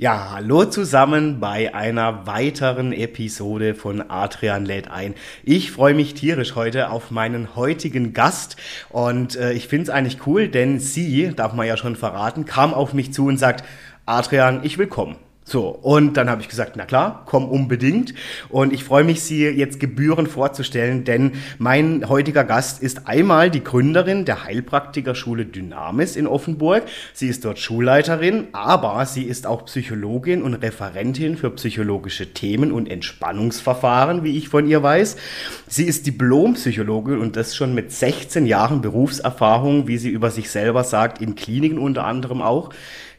Ja, hallo zusammen bei einer weiteren Episode von Adrian lädt ein. Ich freue mich tierisch heute auf meinen heutigen Gast und äh, ich finde es eigentlich cool, denn sie, darf man ja schon verraten, kam auf mich zu und sagt, Adrian, ich will kommen. So, und dann habe ich gesagt, na klar, komm unbedingt. Und ich freue mich, Sie jetzt gebührend vorzustellen, denn mein heutiger Gast ist einmal die Gründerin der Heilpraktikerschule Dynamis in Offenburg. Sie ist dort Schulleiterin, aber sie ist auch Psychologin und Referentin für psychologische Themen und Entspannungsverfahren, wie ich von ihr weiß. Sie ist Diplompsychologin und das schon mit 16 Jahren Berufserfahrung, wie sie über sich selber sagt, in Kliniken unter anderem auch.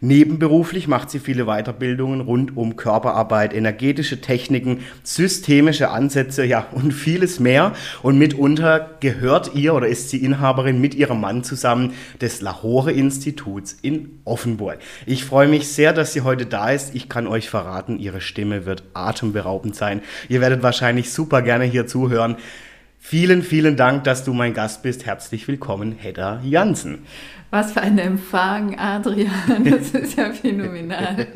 Nebenberuflich macht sie viele Weiterbildungen rund um Körperarbeit, energetische Techniken, systemische Ansätze, ja, und vieles mehr. Und mitunter gehört ihr oder ist sie Inhaberin mit ihrem Mann zusammen des Lahore Instituts in Offenburg. Ich freue mich sehr, dass sie heute da ist. Ich kann euch verraten, ihre Stimme wird atemberaubend sein. Ihr werdet wahrscheinlich super gerne hier zuhören. Vielen, vielen Dank, dass du mein Gast bist. Herzlich willkommen, Hedda Jansen. Was für ein Empfang, Adrian. Das ist ja phänomenal.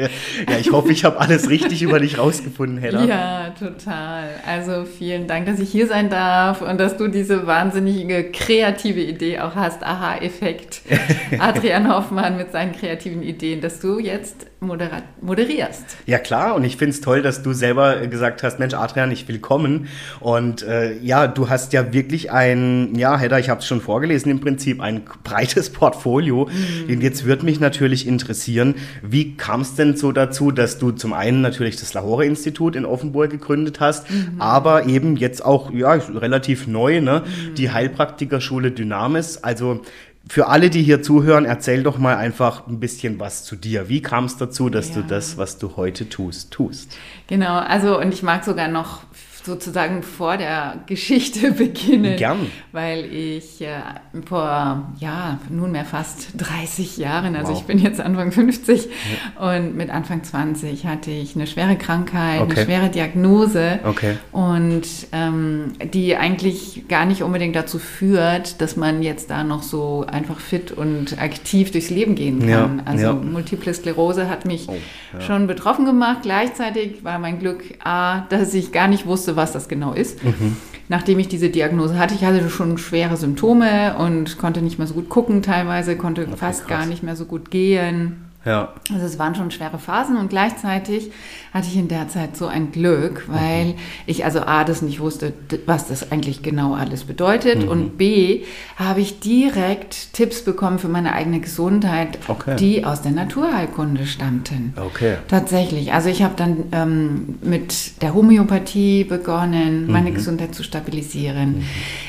ja, ich hoffe, ich habe alles richtig über dich rausgefunden, Hedda. Ja, total. Also vielen Dank, dass ich hier sein darf und dass du diese wahnsinnige kreative Idee auch hast. Aha-Effekt. Adrian Hoffmann mit seinen kreativen Ideen, dass du jetzt moderierst. Ja, klar. Und ich finde es toll, dass du selber gesagt hast, Mensch, Adrian, ich will kommen. Und äh, ja, du hast ja wirklich ein, ja, Hedda, ich habe es schon vorgelesen, im Prinzip ein breites Portfolio. Mhm. Und jetzt würde mich natürlich interessieren, wie kam es denn so dazu, dass du zum einen natürlich das Lahore-Institut in Offenburg gegründet hast, mhm. aber eben jetzt auch, ja, relativ neu, ne, mhm. die Heilpraktikerschule Dynamis. Also für alle, die hier zuhören, erzähl doch mal einfach ein bisschen was zu dir. Wie kam es dazu, dass ja. du das, was du heute tust, tust? Genau, also und ich mag sogar noch sozusagen vor der Geschichte beginnen. Gern. Weil ich äh, vor, ja, nunmehr fast 30 Jahren, also wow. ich bin jetzt Anfang 50 ja. und mit Anfang 20 hatte ich eine schwere Krankheit, okay. eine schwere Diagnose okay. und ähm, die eigentlich gar nicht unbedingt dazu führt, dass man jetzt da noch so einfach fit und aktiv durchs Leben gehen kann. Ja. Also ja. Multiple Sklerose hat mich oh, schon betroffen gemacht. Gleichzeitig war mein Glück, A, dass ich gar nicht wusste, was das genau ist. Mhm. Nachdem ich diese Diagnose hatte, ich hatte schon schwere Symptome und konnte nicht mehr so gut gucken teilweise, konnte okay, fast krass. gar nicht mehr so gut gehen. Ja. Also es waren schon schwere Phasen und gleichzeitig hatte ich in der Zeit so ein Glück, weil mhm. ich also A, das nicht wusste, was das eigentlich genau alles bedeutet mhm. und B, habe ich direkt Tipps bekommen für meine eigene Gesundheit, okay. die aus der Naturheilkunde stammten. Okay. Tatsächlich. Also ich habe dann ähm, mit der Homöopathie begonnen, meine mhm. Gesundheit zu stabilisieren. Mhm.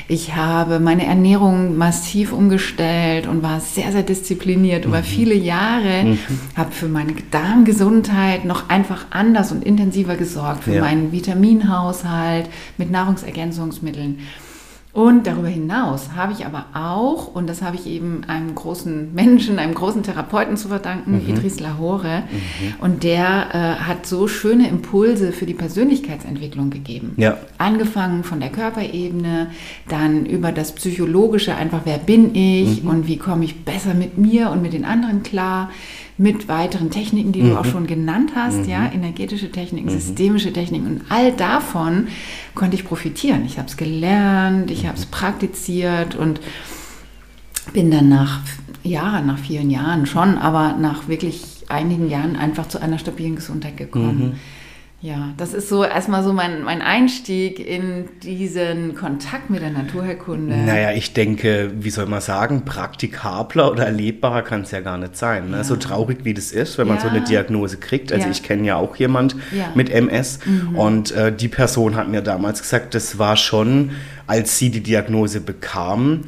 Ich habe meine Ernährung massiv umgestellt und war sehr, sehr diszipliniert über mhm. viele Jahre, mhm. Habe für meine Darmgesundheit noch einfach anders und intensiver gesorgt für ja. meinen Vitaminhaushalt mit Nahrungsergänzungsmitteln. Und darüber hinaus habe ich aber auch, und das habe ich eben einem großen Menschen, einem großen Therapeuten zu verdanken, mhm. Idris Lahore, mhm. und der äh, hat so schöne Impulse für die Persönlichkeitsentwicklung gegeben. Ja. Angefangen von der Körperebene, dann über das Psychologische, einfach wer bin ich mhm. und wie komme ich besser mit mir und mit den anderen klar, mit weiteren Techniken, die mhm. du auch schon genannt hast, mhm. ja, energetische Techniken, mhm. systemische Techniken und all davon konnte ich profitieren. Ich habe es gelernt, ich habe es praktiziert und bin dann nach, ja, nach vielen Jahren schon, aber nach wirklich einigen Jahren einfach zu einer stabilen Gesundheit gekommen. Ja, das ist so erstmal so mein, mein Einstieg in diesen Kontakt mit der Naturheilkunde. Naja, ich denke, wie soll man sagen, praktikabler oder erlebbarer kann es ja gar nicht sein. Ne? Ja. So traurig wie das ist, wenn man ja. so eine Diagnose kriegt. Also ja. ich kenne ja auch jemand mit MS mhm. und äh, die Person hat mir damals gesagt, das war schon, als sie die Diagnose bekam,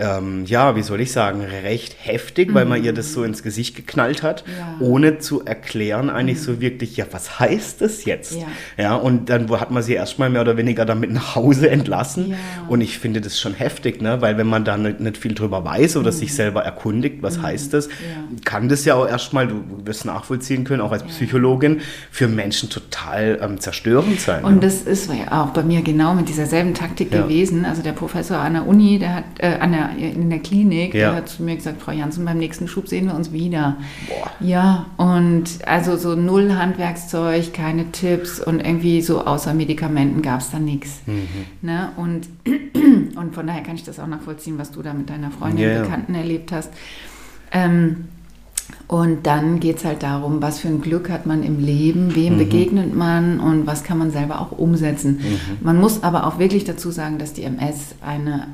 ähm, ja, wie soll ich sagen, recht heftig, weil man ihr das so ins Gesicht geknallt hat, ja. ohne zu erklären eigentlich mhm. so wirklich, ja, was heißt das jetzt? Ja. ja, und dann hat man sie erstmal mehr oder weniger damit nach Hause entlassen. Ja. Und ich finde das schon heftig, ne? weil wenn man da nicht, nicht viel drüber weiß oder mhm. sich selber erkundigt, was mhm. heißt das, kann das ja auch erstmal, du wirst nachvollziehen können, auch als Psychologin, für Menschen total ähm, zerstörend sein. Und das ist ja auch bei mir genau mit dieser selben Taktik gewesen. Also der Professor an der Uni, der hat, äh, an der in der Klinik, ja. der hat zu mir gesagt, Frau Janssen, beim nächsten Schub sehen wir uns wieder. Boah. Ja, und also so null Handwerkszeug, keine Tipps und irgendwie so außer Medikamenten gab es da nichts. Mhm. Ne? Und, und von daher kann ich das auch nachvollziehen, was du da mit deiner Freundin, ja, Bekannten erlebt hast. Ähm, und dann geht es halt darum, was für ein Glück hat man im Leben, wem mhm. begegnet man und was kann man selber auch umsetzen. Mhm. Man muss aber auch wirklich dazu sagen, dass die MS eine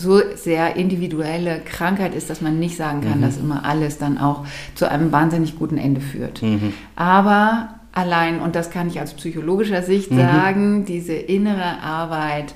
so sehr individuelle Krankheit ist, dass man nicht sagen kann, mhm. dass immer alles dann auch zu einem wahnsinnig guten Ende führt. Mhm. Aber allein, und das kann ich aus psychologischer Sicht mhm. sagen, diese innere Arbeit,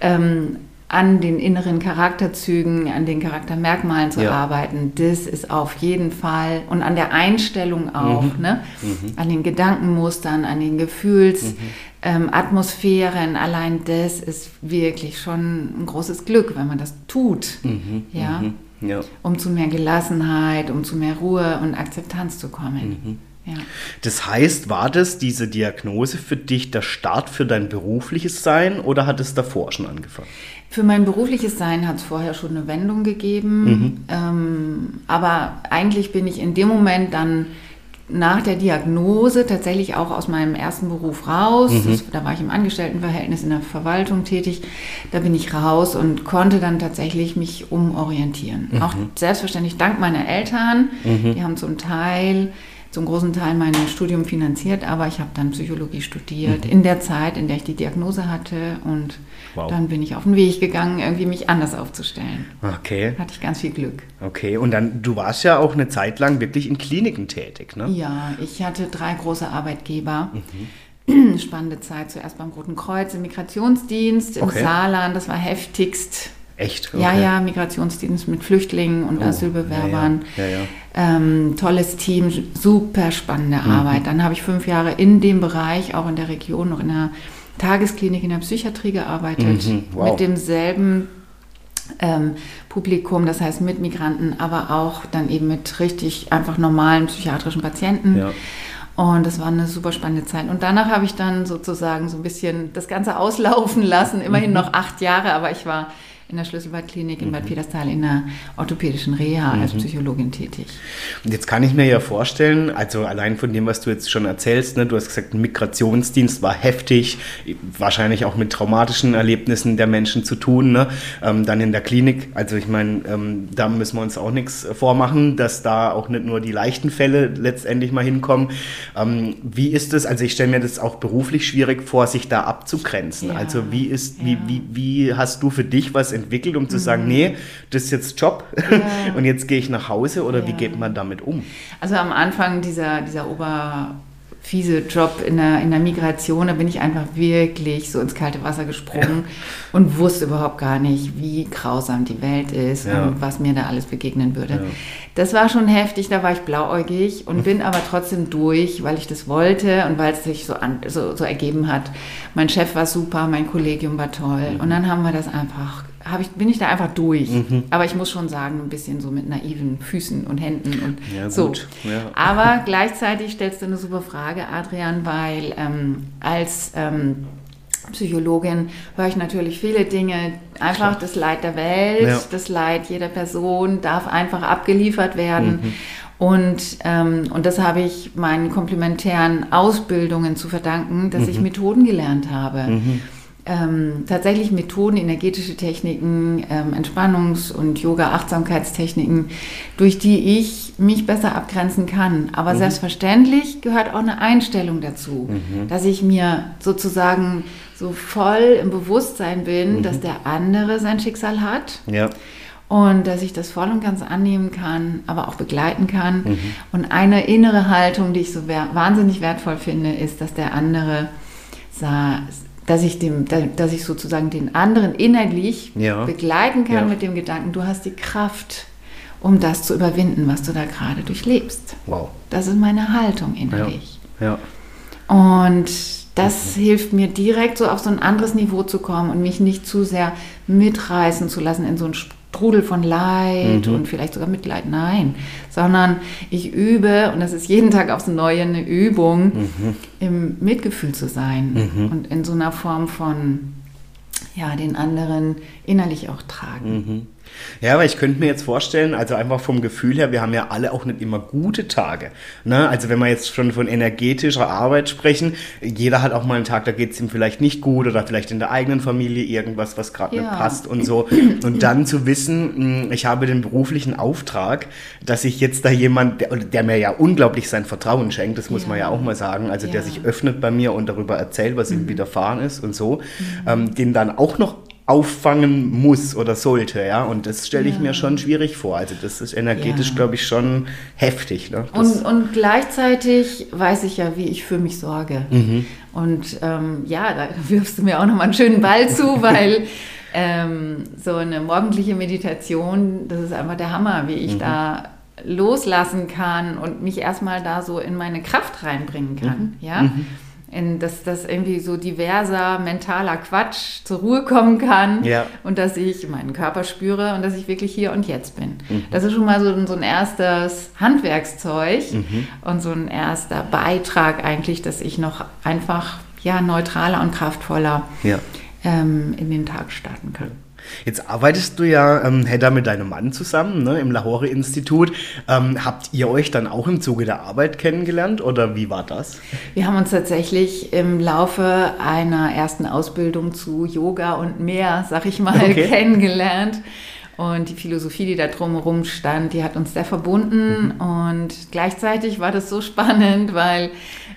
ähm, an den inneren Charakterzügen, an den Charaktermerkmalen zu ja. arbeiten, das ist auf jeden Fall und an der Einstellung auch, mhm. Ne? Mhm. an den Gedankenmustern, an den Gefühlsatmosphären, ähm, allein das ist wirklich schon ein großes Glück, wenn man das tut, mhm. ja? Mhm. ja? um zu mehr Gelassenheit, um zu mehr Ruhe und Akzeptanz zu kommen. Mhm. Ja. Das heißt, war das diese Diagnose für dich der Start für dein berufliches Sein oder hat es davor schon angefangen? Für mein berufliches Sein hat es vorher schon eine Wendung gegeben. Mhm. Ähm, aber eigentlich bin ich in dem Moment dann nach der Diagnose tatsächlich auch aus meinem ersten Beruf raus. Mhm. Das, da war ich im Angestelltenverhältnis in der Verwaltung tätig. Da bin ich raus und konnte dann tatsächlich mich umorientieren. Mhm. Auch selbstverständlich dank meiner Eltern. Mhm. Die haben zum Teil zum großen Teil mein Studium finanziert, aber ich habe dann Psychologie studiert mhm. in der Zeit, in der ich die Diagnose hatte und wow. dann bin ich auf den Weg gegangen, irgendwie mich anders aufzustellen. Okay. Hatte ich ganz viel Glück. Okay, und dann, du warst ja auch eine Zeit lang wirklich in Kliniken tätig, ne? Ja, ich hatte drei große Arbeitgeber. Mhm. Spannende Zeit, zuerst beim Roten Kreuz im Migrationsdienst im okay. Saarland, das war heftigst Echt? Okay. Ja, ja, Migrationsdienst mit Flüchtlingen und oh, Asylbewerbern. Ja, ja. Ja, ähm, tolles Team, super spannende mhm. Arbeit. Dann habe ich fünf Jahre in dem Bereich, auch in der Region, noch in der Tagesklinik in der Psychiatrie gearbeitet. Mhm. Wow. Mit demselben ähm, Publikum, das heißt mit Migranten, aber auch dann eben mit richtig einfach normalen psychiatrischen Patienten. Ja. Und das war eine super spannende Zeit. Und danach habe ich dann sozusagen so ein bisschen das Ganze auslaufen lassen. Immerhin mhm. noch acht Jahre, aber ich war in der Schlüsselwaldklinik in Bad mhm. Peterstal in der orthopädischen Reha mhm. als Psychologin tätig. Und jetzt kann ich mir ja vorstellen, also allein von dem, was du jetzt schon erzählst, ne, du hast gesagt, Migrationsdienst war heftig, wahrscheinlich auch mit traumatischen Erlebnissen der Menschen zu tun. Ne? Ähm, dann in der Klinik, also ich meine, ähm, da müssen wir uns auch nichts vormachen, dass da auch nicht nur die leichten Fälle letztendlich mal hinkommen. Ähm, wie ist es, also ich stelle mir das auch beruflich schwierig vor, sich da abzugrenzen. Ja, also wie ist, ja. wie, wie, wie hast du für dich was entwickelt, um zu mhm. sagen, nee, das ist jetzt Job ja. und jetzt gehe ich nach Hause oder ja. wie geht man damit um? Also am Anfang dieser, dieser Ober fiese Job in der, in der Migration, da bin ich einfach wirklich so ins kalte Wasser gesprungen ja. und wusste überhaupt gar nicht, wie grausam die Welt ist ja. und was mir da alles begegnen würde. Ja. Das war schon heftig, da war ich blauäugig und bin aber trotzdem durch, weil ich das wollte und weil es sich so, an, so, so ergeben hat. Mein Chef war super, mein Kollegium war toll mhm. und dann haben wir das einfach ich, bin ich da einfach durch. Mhm. Aber ich muss schon sagen, ein bisschen so mit naiven Füßen und Händen und ja, so. Ja. Aber gleichzeitig stellst du eine super Frage, Adrian, weil ähm, als ähm, Psychologin höre ich natürlich viele Dinge. Einfach Klar. das Leid der Welt, ja. das Leid jeder Person darf einfach abgeliefert werden. Mhm. Und, ähm, und das habe ich meinen komplementären Ausbildungen zu verdanken, dass mhm. ich Methoden gelernt habe. Ähm, tatsächlich Methoden, energetische Techniken, ähm, Entspannungs- und Yoga-Achtsamkeitstechniken, durch die ich mich besser abgrenzen kann. Aber mhm. selbstverständlich gehört auch eine Einstellung dazu, mhm. dass ich mir sozusagen so voll im Bewusstsein bin, mhm. dass der andere sein Schicksal hat. Ja. Und dass ich das voll und ganz annehmen kann, aber auch begleiten kann. Mhm. Und eine innere Haltung, die ich so wahnsinnig wertvoll finde, ist, dass der andere dass ich, dem, dass ich sozusagen den anderen innerlich Ja. begleiten kann Ja. mit dem Gedanken, du hast die Kraft, um das zu überwinden, was du da gerade durchlebst. Wow. Das ist meine Haltung innerlich. Ja. Und das hilft mir direkt so auf so ein anderes Niveau zu kommen und mich nicht zu sehr mitreißen zu lassen in so einen Strudel von Leid Mhm. und vielleicht sogar Mitleid. Nein, sondern ich übe, und das ist jeden Tag aufs Neue eine Übung, Mhm. im Mitgefühl zu sein und in so einer Form von, ja, den anderen innerlich auch tragen. Mhm. Ja, aber ich könnte mir jetzt vorstellen, also einfach vom Gefühl her, wir haben ja alle auch nicht immer gute Tage. Ne? Also wenn wir jetzt schon von energetischer Arbeit sprechen, jeder hat auch mal einen Tag, da geht es ihm vielleicht nicht gut oder vielleicht in der eigenen Familie irgendwas, was gerade nicht Ja. passt und so. Und dann zu wissen, mh, ich habe den beruflichen Auftrag, dass ich jetzt da jemand, der, der mir ja unglaublich sein Vertrauen schenkt, das muss Ja. man ja auch mal sagen, also der Ja. sich öffnet bei mir und darüber erzählt, was ihm widerfahren ist und so, ähm, den dann auch noch auffangen muss oder sollte, ja. Und das stelle ich Ja. mir schon schwierig vor. Also das ist energetisch, Ja. glaube ich, schon heftig. Ne? Und, und gleichzeitig weiß ich ja, wie ich für mich sorge. Mhm. Und ähm, ja, da wirfst du mir auch nochmal einen schönen Ball zu, weil ähm, so eine morgendliche Meditation, das ist einfach der Hammer, wie Mhm. ich da loslassen kann und mich erstmal da so in meine Kraft reinbringen kann. Mhm. Ja? In, dass das irgendwie so diverser mentaler Quatsch zur Ruhe kommen kann Ja. und dass ich meinen Körper spüre und dass ich wirklich hier und jetzt bin. Mhm. Das ist schon mal so, ein- so ein erstes Handwerkszeug Mhm. und so ein erster Beitrag eigentlich, dass ich noch einfach ja, neutraler und kraftvoller ja. ähm, in den Tag starten kann. Jetzt arbeitest du ja, ähm, Hedda, mit deinem Mann zusammen ne, im Lahore-Institut. Ähm, habt ihr euch dann auch im Zuge der Arbeit kennengelernt oder wie war das? Wir haben uns tatsächlich im Laufe einer ersten Ausbildung zu Yoga und mehr, sag ich mal, Okay. kennengelernt. Und die Philosophie, die da drumherum stand, die hat uns sehr verbunden. Und gleichzeitig war das so spannend, weil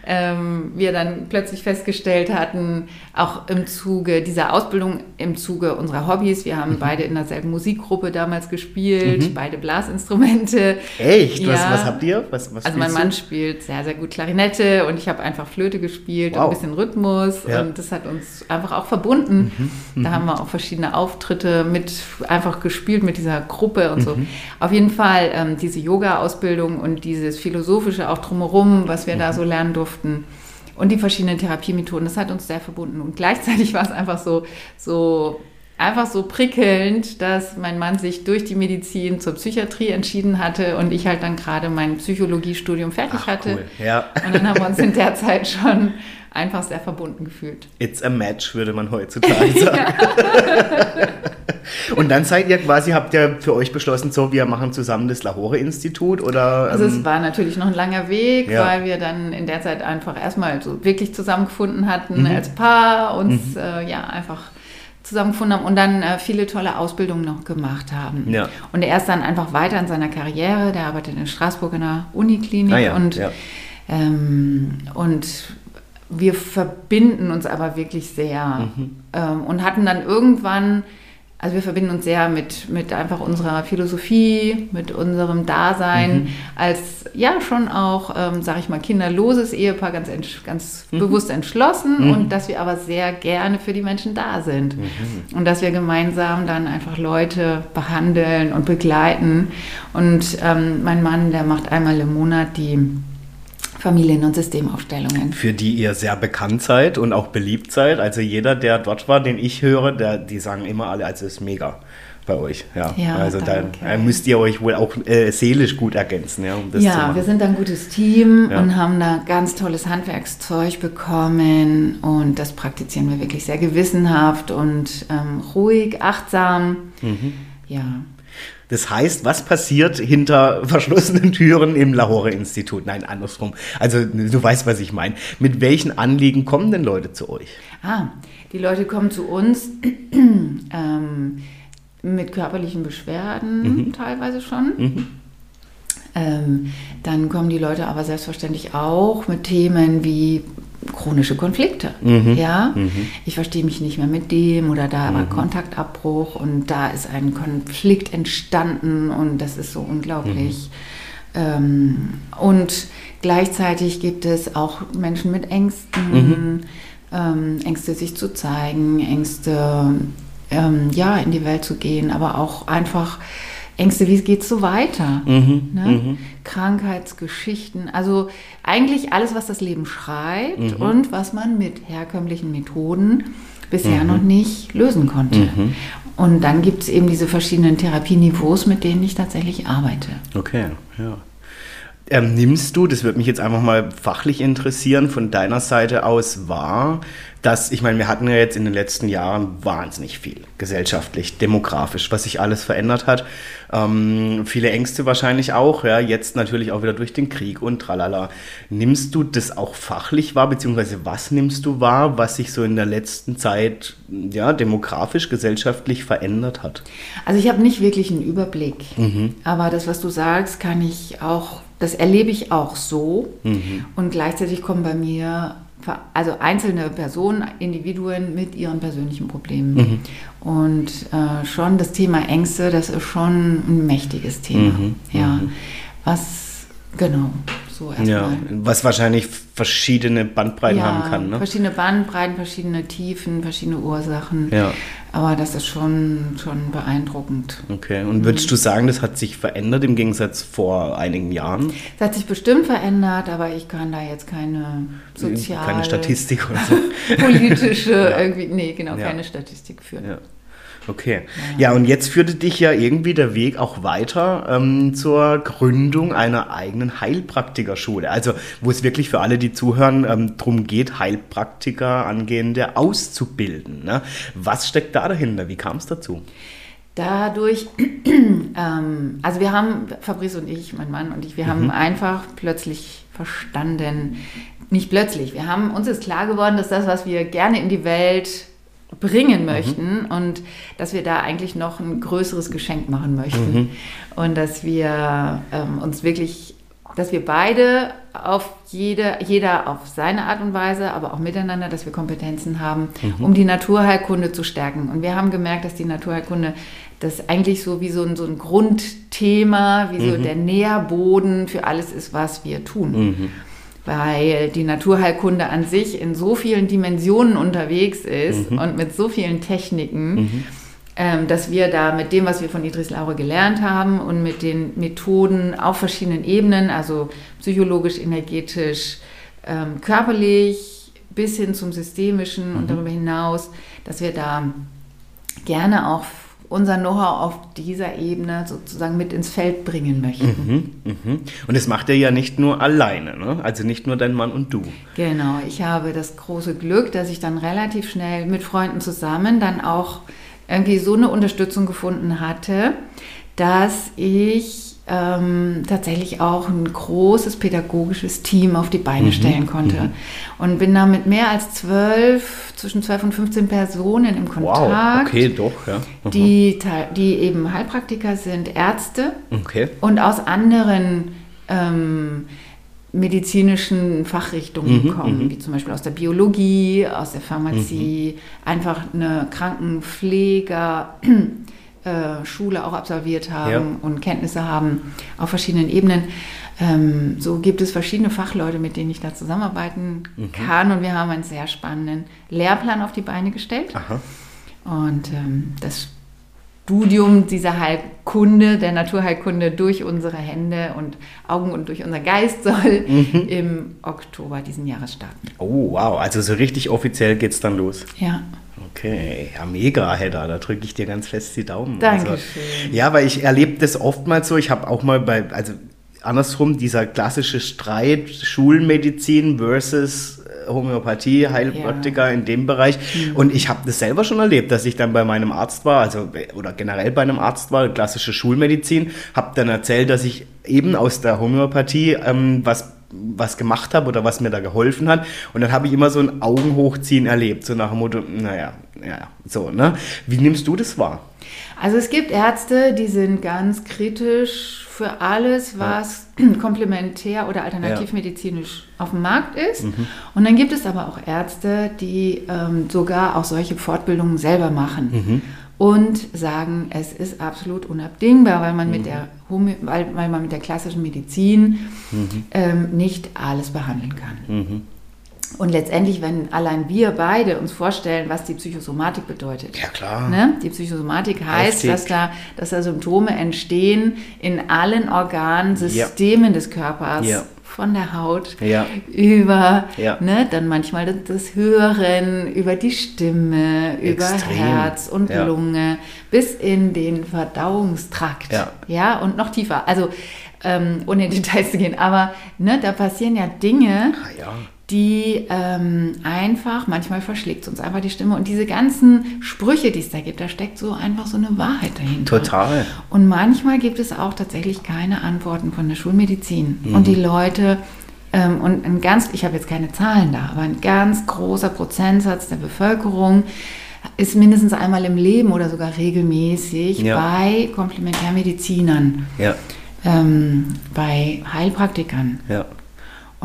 ähm, wir dann plötzlich festgestellt hatten, auch im Zuge dieser Ausbildung, im Zuge unserer Hobbys, wir haben beide in derselben Musikgruppe damals gespielt, beide Blasinstrumente. Echt? Was, Ja. was habt ihr? Was, was Also mein Mann du? spielt sehr, sehr gut Klarinette und ich habe einfach Flöte gespielt und Wow. ein bisschen Rhythmus Ja. und das hat uns einfach auch verbunden. Da haben wir auch verschiedene Auftritte mit einfach gespielt mit dieser Gruppe und so. Auf jeden Fall ähm, diese Yoga-Ausbildung und dieses Philosophische auch drumherum, was wir da so lernen durften. Und die verschiedenen Therapiemethoden, das hat uns sehr verbunden. Und gleichzeitig war es einfach so, so einfach so prickelnd, dass mein Mann sich durch die Medizin zur Psychiatrie entschieden hatte und ich halt dann gerade mein Psychologiestudium fertig Ach, hatte. cool. Ja. Und dann haben wir uns in der Zeit schon einfach sehr verbunden gefühlt. It's a match, würde man heutzutage sagen. Und dann seid ihr quasi, habt ihr für euch beschlossen, so, wir machen zusammen das Lahore-Institut oder? Also ähm, es war natürlich noch ein langer Weg, Ja. weil wir dann in der Zeit einfach erstmal so wirklich zusammengefunden hatten Mhm. als Paar, uns äh, ja einfach zusammengefunden haben und dann äh, viele tolle Ausbildungen noch gemacht haben. Ja. Und er ist dann einfach weiter in seiner Karriere, der arbeitet in Straßburg in der Uniklinik Ah ja, und, ja. ähm, und wir verbinden uns aber wirklich sehr Mhm. ähm, und hatten dann irgendwann, also wir verbinden uns sehr mit, mit einfach unserer Philosophie, mit unserem Dasein, Mhm. als ja schon auch, ähm, sage ich mal, kinderloses Ehepaar, ganz, entsch ganz Mhm. bewusst entschlossen und dass wir aber sehr gerne für die Menschen da sind. Mhm. Und dass wir gemeinsam dann einfach Leute behandeln und begleiten. Und ähm, mein Mann, der macht einmal im Monat die Familien- und Systemaufstellungen. für die ihr sehr bekannt seid und auch beliebt seid. Also jeder, der dort war, den ich höre, der, die sagen immer alle, also es ist mega bei euch. Ja, Ja, also da danke. äh, müsst ihr euch wohl auch äh, seelisch gut ergänzen, ja, um das zu Ja, machen. wir sind ein gutes Team Ja. und haben da ganz tolles Handwerkszeug bekommen und das praktizieren wir wirklich sehr gewissenhaft und ähm, ruhig, achtsam. Mhm. Ja. Das heißt, was passiert hinter verschlossenen Türen im Lahore-Institut? Nein, andersrum. Also du weißt, was ich meine. Mit welchen Anliegen kommen denn Leute zu euch? Ah, die Leute kommen zu uns ähm, mit körperlichen Beschwerden teilweise schon. Ähm, dann kommen die Leute aber selbstverständlich auch mit Themen wie chronische Konflikte. Ja, ich verstehe mich nicht mehr mit dem oder da war Kontaktabbruch und da ist ein Konflikt entstanden und das ist so unglaublich. Ähm, und gleichzeitig gibt es auch Menschen mit Ängsten, ähm, Ängste sich zu zeigen, Ängste ähm, ja, in die Welt zu gehen, aber auch einfach Ängste, wie geht es so weiter? Mhm, ne? mhm. Krankheitsgeschichten, also eigentlich alles, was das Leben schreibt mhm. und was man mit herkömmlichen Methoden bisher mhm. noch nicht lösen konnte. Mhm. Und dann gibt es eben diese verschiedenen Therapieniveaus, mit denen ich tatsächlich arbeite. Okay, ja. Ähm, nimmst du, das würde mich jetzt einfach mal fachlich interessieren, von deiner Seite aus wahr, dass, ich meine, wir hatten ja jetzt in den letzten Jahren wahnsinnig viel, gesellschaftlich, demografisch, was sich alles verändert hat. Ähm, viele Ängste wahrscheinlich auch, ja, jetzt natürlich auch wieder durch den Krieg und tralala. Nimmst du das auch fachlich wahr, beziehungsweise was nimmst du wahr, was sich so in der letzten Zeit, ja, demografisch, gesellschaftlich verändert hat? Also ich habe nicht wirklich einen Überblick, mhm. aber das, was du sagst, kann ich auch das erlebe ich auch so. Mhm. Und gleichzeitig kommen bei mir also einzelne Personen, Individuen mit ihren persönlichen Problemen. Mhm. Und äh, schon das Thema Ängste, das ist schon ein mächtiges Thema. Mhm. Ja. Mhm. Was, genau. So erstmal. Ja, was wahrscheinlich verschiedene Bandbreiten ja, haben kann. Ne? Verschiedene Bandbreiten, verschiedene Tiefen, verschiedene Ursachen. Ja. Aber das ist schon, schon beeindruckend. Okay, und würdest du sagen, das hat sich verändert im Gegensatz vor einigen Jahren? Das hat sich bestimmt verändert, aber ich kann da jetzt keine soziale... Keine Statistik oder so. politische, ja. irgendwie, nee, genau, keine Statistik führen. Ja. Okay. Ja, und jetzt führte dich ja irgendwie der Weg auch weiter ähm, zur Gründung einer eigenen Heilpraktikerschule. Also, wo es wirklich für alle, die zuhören, ähm, darum geht, Heilpraktiker angehende auszubilden. Ne? Was steckt da dahinter? Wie kam es dazu? Dadurch, ähm, also wir haben, Fabrice und ich, mein Mann und ich, wir mhm. haben einfach plötzlich verstanden, nicht plötzlich, wir haben, uns ist klar geworden, dass das, was wir gerne in die Welt bringen mhm. möchten mhm. und dass wir da eigentlich noch ein größeres Geschenk machen möchten mhm. und dass wir ähm, uns wirklich, dass wir beide auf jede, jeder auf seine Art und Weise, aber auch miteinander, dass wir Kompetenzen haben, mhm. um die Naturheilkunde zu stärken. Und wir haben gemerkt, dass die Naturheilkunde das eigentlich so wie so ein, so ein Grundthema, wie so mhm. der Nährboden für alles ist, was wir tun. Weil die Naturheilkunde an sich in so vielen Dimensionen unterwegs ist mhm. und mit so vielen Techniken, mhm. ähm, dass wir da mit dem, was wir von Idris Laure gelernt haben und mit den Methoden auf verschiedenen Ebenen, also psychologisch, energetisch, ähm, körperlich bis hin zum systemischen mhm. und darüber hinaus, dass wir da gerne auch unser Know-how auf dieser Ebene sozusagen mit ins Feld bringen möchten. Mhm, mh. Und das macht er ja nicht nur alleine, ne? also nicht nur dein Mann und du. Genau, ich habe das große Glück, dass ich dann relativ schnell mit Freunden zusammen dann auch irgendwie so eine Unterstützung gefunden hatte, dass ich ähm, tatsächlich auch ein großes pädagogisches Team auf die Beine mhm. stellen konnte. Mhm. Und bin da mit mehr als zwölf, zwischen zwölf und 15 Personen im Kontakt. Wow, okay, doch, ja. Mhm. Die, die eben Heilpraktiker sind, Ärzte okay. und aus anderen ähm, medizinischen Fachrichtungen mhm, kommen, mhm. wie zum Beispiel aus der Biologie, aus der Pharmazie, einfach eine Krankenpfleger. Äh, Schule auch absolviert haben ja. und Kenntnisse haben auf verschiedenen Ebenen. Ähm, so gibt es verschiedene Fachleute, mit denen ich da zusammenarbeiten mhm. kann und wir haben einen sehr spannenden Lehrplan auf die Beine gestellt. Aha. Und ähm, das Studium dieser Heilkunde, der Naturheilkunde durch unsere Hände und Augen und durch unser Geist soll mhm. im Oktober diesen Jahres starten. Oh, wow. Also so richtig offiziell geht es dann los. Ja. Okay, ja, mega, Hedda. Da drücke ich dir ganz fest die Daumen. Dankeschön. Also, ja, weil ich erlebe das oftmals so. Ich habe auch mal bei, also andersrum, dieser klassische Streit Schulmedizin versus äh, Homöopathie, Heilpraktiker ja. in dem Bereich. Mhm. Und ich habe das selber schon erlebt, dass ich dann bei meinem Arzt war, also oder generell bei einem Arzt war, klassische Schulmedizin, habe dann erzählt, dass ich eben aus der Homöopathie ähm, was was gemacht habe oder was mir da geholfen hat. Und dann habe ich immer so ein Augenhochziehen erlebt, so nach dem Motto, naja, ja, so, ne? Wie nimmst du das wahr? Also es gibt Ärzte, die sind ganz kritisch für alles, was ja. komplementär oder alternativmedizinisch ja. auf dem Markt ist. Mhm. Und dann gibt es aber auch Ärzte, die ähm, sogar auch solche Fortbildungen selber machen. Mhm und sagen, es ist absolut unabdingbar, weil man, mhm. mit, der weil, weil, man mit der klassischen Medizin mhm. ähm, nicht alles behandeln kann. Und letztendlich, wenn allein wir beide uns vorstellen, was die Psychosomatik bedeutet. Ja, klar. Ne? Die Psychosomatik heißt, dass da, dass da Symptome entstehen in allen Organsystemen ja. des Körpers. Ja. Von der Haut ja. über ne, dann manchmal das, das, Hören, über die Stimme, Extrem. über Herz und Lunge bis in den Verdauungstrakt. Ja, und noch tiefer. Also ähm, ohne in Details zu gehen, aber ne, da passieren ja Dinge, ah, ja die ähm, einfach, manchmal verschlägt es uns einfach die Stimme. Und diese ganzen Sprüche, die es da gibt, da steckt so einfach so eine Wahrheit dahinter. Total. Und manchmal gibt es auch tatsächlich keine Antworten von der Schulmedizin. Mhm. Und die Leute, ähm, und ein ganz, ich habe jetzt keine Zahlen da, aber ein ganz großer Prozentsatz der Bevölkerung ist mindestens einmal im Leben oder sogar regelmäßig ja. bei Komplementärmedizinern, ja. ähm, bei Heilpraktikern. Ja.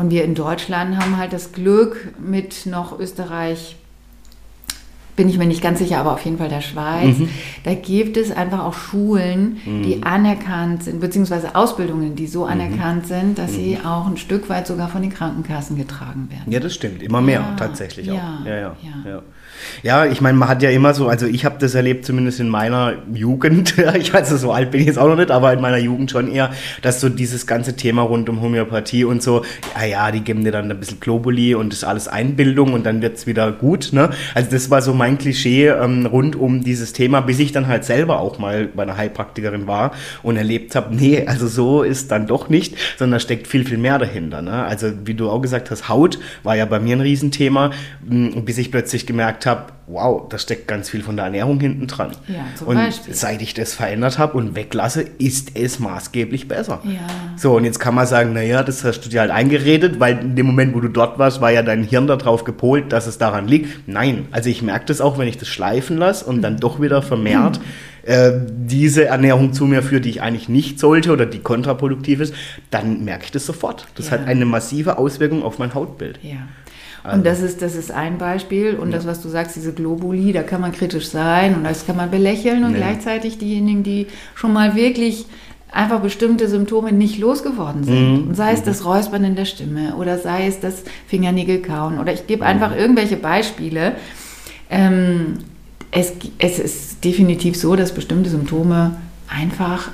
Und wir in Deutschland haben halt das Glück mit noch Österreich, bin ich mir nicht ganz sicher, aber auf jeden Fall der Schweiz. Mhm. Da gibt es einfach auch Schulen, mhm. die anerkannt sind, beziehungsweise Ausbildungen, die so mhm. anerkannt sind, dass sie mhm. auch ein Stück weit sogar von den Krankenkassen getragen werden. Ja, das stimmt. Immer mehr ja, tatsächlich auch. Ja, ja, ja. ja. Ja, ich meine, man hat ja immer so, also ich habe das erlebt, zumindest in meiner Jugend, ich weiß, so alt bin ich jetzt auch noch nicht, aber in meiner Jugend schon eher, dass so dieses ganze Thema rund um Homöopathie und so, ja, ja, die geben dir dann ein bisschen Globuli und das ist alles Einbildung und dann wird es wieder gut, ne? Also das war so mein Klischee ähm, rund um dieses Thema, bis ich dann halt selber auch mal bei einer Heilpraktikerin war und erlebt habe, nee, also so ist dann doch nicht, sondern da steckt viel, viel mehr dahinter, ne? Also wie du auch gesagt hast, Haut war ja bei mir ein Riesenthema, bis ich plötzlich gemerkt habe, habe, wow, da steckt ganz viel von der Ernährung hinten dran. Ja, zum und Beispiel. seit ich das verändert habe und weglasse, ist es maßgeblich besser. Ja. So, und jetzt kann man sagen, naja, das hast du dir halt eingeredet, weil in dem Moment, wo du dort warst, war ja dein Hirn darauf gepolt, dass es daran liegt. Nein, also ich merke das auch, wenn ich das schleifen lasse und dann doch wieder vermehrt mhm. diese Ernährung zu mir führt, die ich eigentlich nicht sollte oder die kontraproduktiv ist, dann merke ich das sofort. Das ja. hat eine massive Auswirkung auf mein Hautbild. Ja. Also. Und das ist, das ist ein Beispiel. Und ja. das, was du sagst, diese Globuli, da kann man kritisch sein und das kann man belächeln. Und nee. gleichzeitig diejenigen, die schon mal wirklich einfach bestimmte Symptome nicht losgeworden sind. Mhm. Und sei es mhm. das Räuspern in der Stimme oder sei es das Fingernägel kauen oder ich gebe einfach mhm. irgendwelche Beispiele. Ähm, es, es ist definitiv so, dass bestimmte Symptome einfach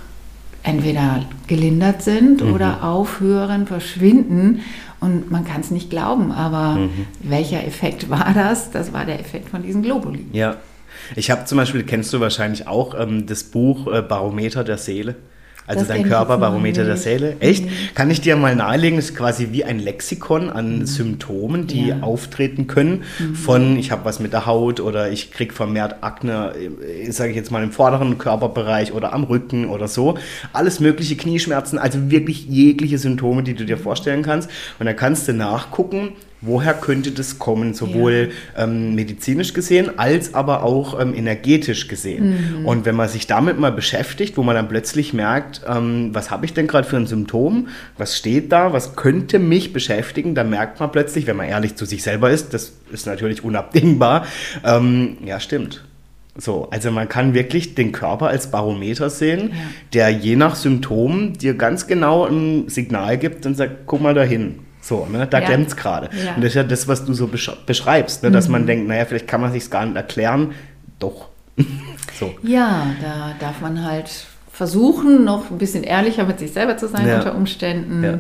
entweder gelindert sind mhm. oder aufhören, verschwinden und man kann es nicht glauben, aber mhm. welcher Effekt war das? Das war der Effekt von diesen Globuli. Ja. Ich habe zum Beispiel, kennst du wahrscheinlich auch ähm, das Buch äh, Barometer der Seele? Also das dein Körperbarometer der Seele. Echt? Mhm. Kann ich dir mal nahelegen, das ist quasi wie ein Lexikon an mhm. Symptomen, die ja. auftreten können. Mhm. Von ich habe was mit der Haut oder ich kriege vermehrt Akne, äh, sage ich jetzt mal im vorderen Körperbereich oder am Rücken oder so. Alles mögliche Knieschmerzen, also wirklich jegliche Symptome, die du dir vorstellen kannst. Und dann kannst du nachgucken, woher könnte das kommen, sowohl ja. ähm, medizinisch gesehen als aber auch ähm, energetisch gesehen. Mhm. Und wenn man sich damit mal beschäftigt, wo man dann plötzlich merkt, ähm, was habe ich denn gerade für ein Symptom, was steht da, was könnte mich beschäftigen, dann merkt man plötzlich, wenn man ehrlich zu sich selber ist, das ist natürlich unabdingbar, ähm, ja stimmt. So, also man kann wirklich den Körper als Barometer sehen, ja. der je nach Symptom dir ganz genau ein Signal gibt und sagt, guck mal dahin so, ne? da ja. es gerade. Ja. Und das ist ja das, was du so beschreibst, ne? dass mhm. man denkt, naja, vielleicht kann man sich gar nicht erklären. Doch. so. Ja, da darf man halt versuchen, noch ein bisschen ehrlicher mit sich selber zu sein ja. unter Umständen. Ja.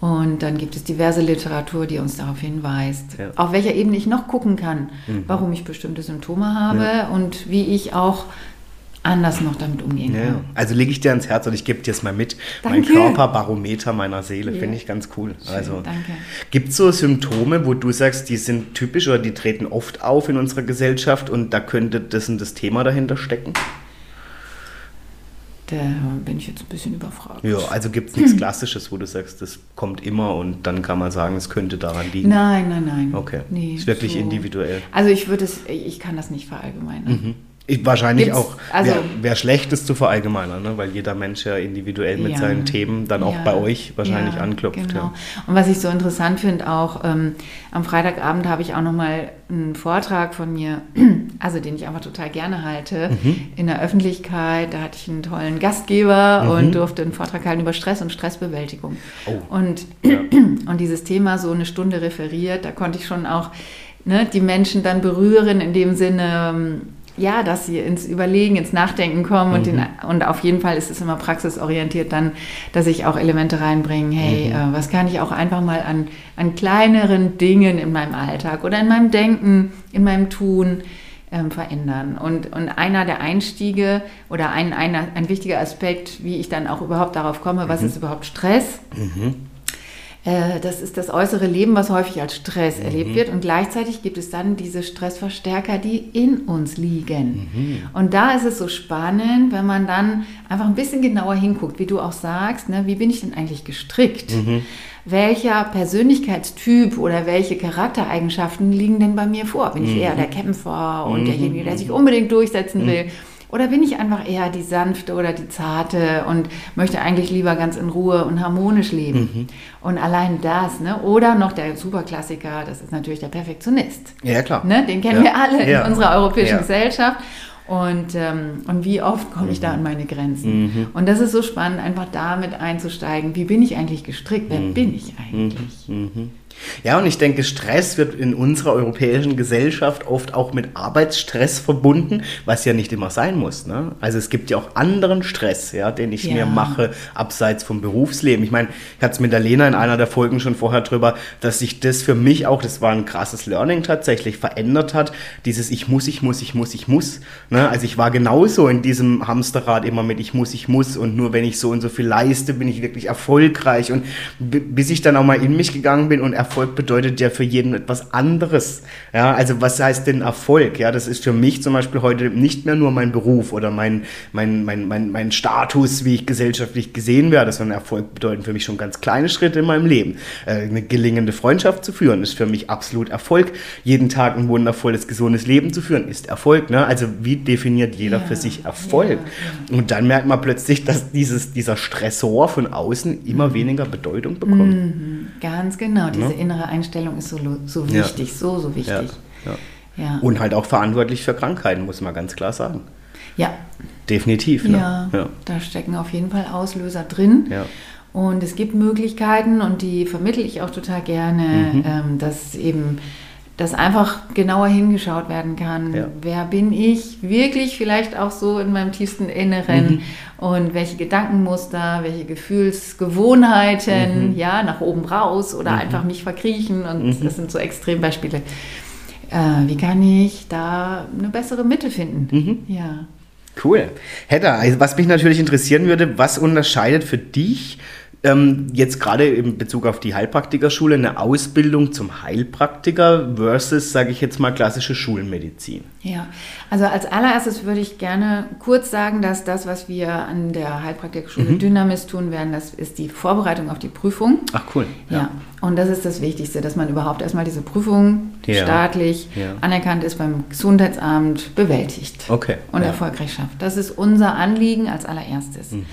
Und dann gibt es diverse Literatur, die uns darauf hinweist, ja. auf welcher Ebene ich noch gucken kann, mhm. warum ich bestimmte Symptome habe und wie ich auch anders noch damit umgehen kann. Ja, also lege ich dir ans Herz und ich gebe dir es mal mit. Danke. Mein Körperbarometer meiner Seele, ja. finde ich ganz cool. Schön, also gibt es so Symptome, wo du sagst, die sind typisch oder die treten oft auf in unserer Gesellschaft und da könnte das und das Thema dahinter stecken? Da bin ich jetzt ein bisschen überfragt. Ja, also gibt es nichts Klassisches, wo du sagst, das kommt immer und dann kann man sagen, es könnte daran liegen. Nein, nein, nein. Okay. Nee, ist wirklich so. individuell. Also ich würde es, ich kann das nicht verallgemeinern. Mhm. Wahrscheinlich Gibt's, auch. Also, Wäre wär schlecht, das zu verallgemeinern, ne? weil jeder Mensch ja individuell mit ja, seinen Themen dann auch ja, bei euch wahrscheinlich ja, anklopft. Genau. Und was ich so interessant finde, auch ähm, am Freitagabend habe ich auch nochmal einen Vortrag von mir, also den ich einfach total gerne halte, mhm. in der Öffentlichkeit. Da hatte ich einen tollen Gastgeber mhm. und durfte einen Vortrag halten über Stress und Stressbewältigung. Oh. Und, und dieses Thema so eine Stunde referiert, da konnte ich schon auch ne, die Menschen dann berühren, in dem Sinne, ähm, ja, dass sie ins Überlegen, ins Nachdenken kommen mhm. und, den, und auf jeden Fall ist es immer praxisorientiert dann, dass ich auch Elemente reinbringe, hey, mhm. äh, was kann ich auch einfach mal an, an kleineren Dingen in meinem Alltag oder in meinem Denken, in meinem Tun ähm, verändern. Und, und einer der Einstiege oder ein, ein, ein wichtiger Aspekt, wie ich dann auch überhaupt darauf komme, was mhm. ist überhaupt Stress? Mhm. Äh, das ist das äußere Leben, was häufig als Stress mhm. erlebt wird. Und gleichzeitig gibt es dann diese Stressverstärker, die in uns liegen. Mhm. Und da ist es so spannend, wenn man dann einfach ein bisschen genauer hinguckt, wie du auch sagst, ne, wie bin ich denn eigentlich gestrickt? Mhm. Welcher Persönlichkeitstyp oder welche Charaktereigenschaften liegen denn bei mir vor? Bin ich mhm. eher der Kämpfer und mhm. derjenige, der sich unbedingt durchsetzen mhm. will? Oder bin ich einfach eher die sanfte oder die zarte und möchte eigentlich lieber ganz in Ruhe und harmonisch leben? Mhm. Und allein das, ne? Oder noch der Superklassiker, das ist natürlich der Perfektionist. Ja, klar. Ne? Den kennen ja. wir alle ja. in unserer europäischen ja. Gesellschaft. Und, ähm, und wie oft komme ich da an meine Grenzen? Mhm. Und das ist so spannend, einfach damit einzusteigen. Wie bin ich eigentlich gestrickt? Wer mhm. bin ich eigentlich? Ja, und ich denke, Stress wird in unserer europäischen Gesellschaft oft auch mit Arbeitsstress verbunden, was ja nicht immer sein muss. Ne? Also es gibt ja auch anderen Stress, ja, den ich ja. mir mache, abseits vom Berufsleben. Ich meine, ich hatte es mit der Lena in einer der Folgen schon vorher drüber, dass sich das für mich auch, das war ein krasses Learning tatsächlich, verändert hat. Dieses Ich muss, ich muss, ich muss, ich muss. Ne? Also ich war genauso in diesem Hamsterrad immer mit Ich muss, ich muss und nur wenn ich so und so viel leiste, bin ich wirklich erfolgreich. Und bis ich dann auch mal in mich gegangen bin und Erfolg bedeutet ja für jeden etwas anderes. Ja, also was heißt denn Erfolg? Ja, das ist für mich zum Beispiel heute nicht mehr nur mein Beruf oder mein, mein, mein, mein, mein Status, wie ich gesellschaftlich gesehen werde, sondern Erfolg bedeutet für mich schon ganz kleine Schritte in meinem Leben. Äh, eine gelingende Freundschaft zu führen ist für mich absolut Erfolg. Jeden Tag ein wundervolles, gesundes Leben zu führen ist Erfolg. Ne? Also wie definiert jeder ja, für sich Erfolg? Ja, ja. Und dann merkt man plötzlich, dass dieses, dieser Stressor von außen immer weniger Bedeutung bekommt. Mhm, ganz genau, diese innere Einstellung ist so, so wichtig, ja. so, so wichtig. Ja. Ja. Und halt auch verantwortlich für Krankheiten, muss man ganz klar sagen. Ja. Definitiv. Ne? Ja, da stecken auf jeden Fall Auslöser drin. Ja. Und es gibt Möglichkeiten und die vermittle ich auch total gerne, mhm. ähm, dass eben dass einfach genauer hingeschaut werden kann. Ja. Wer bin ich wirklich vielleicht auch so in meinem tiefsten Inneren mhm. und welche Gedankenmuster, welche Gefühlsgewohnheiten, mhm. ja, nach oben raus oder mhm. einfach mich verkriechen und mhm. das sind so Extrembeispiele. Äh, wie kann ich da eine bessere Mitte finden? Mhm. Ja. Cool. Hedda, also was mich natürlich interessieren würde, was unterscheidet für dich ähm, jetzt gerade in Bezug auf die Heilpraktikerschule eine Ausbildung zum Heilpraktiker versus, sage ich jetzt mal, klassische Schulmedizin? Ja, also als allererstes würde ich gerne kurz sagen, dass das, was wir an der Heilpraktikerschule mhm. Dynamis tun werden, das ist die Vorbereitung auf die Prüfung. Ach cool. Ja. ja. Und das ist das Wichtigste, dass man überhaupt erstmal diese Prüfung ja. staatlich ja. anerkannt ist beim Gesundheitsamt bewältigt okay. und erfolgreich schafft. Das ist unser Anliegen als allererstes. Mhm.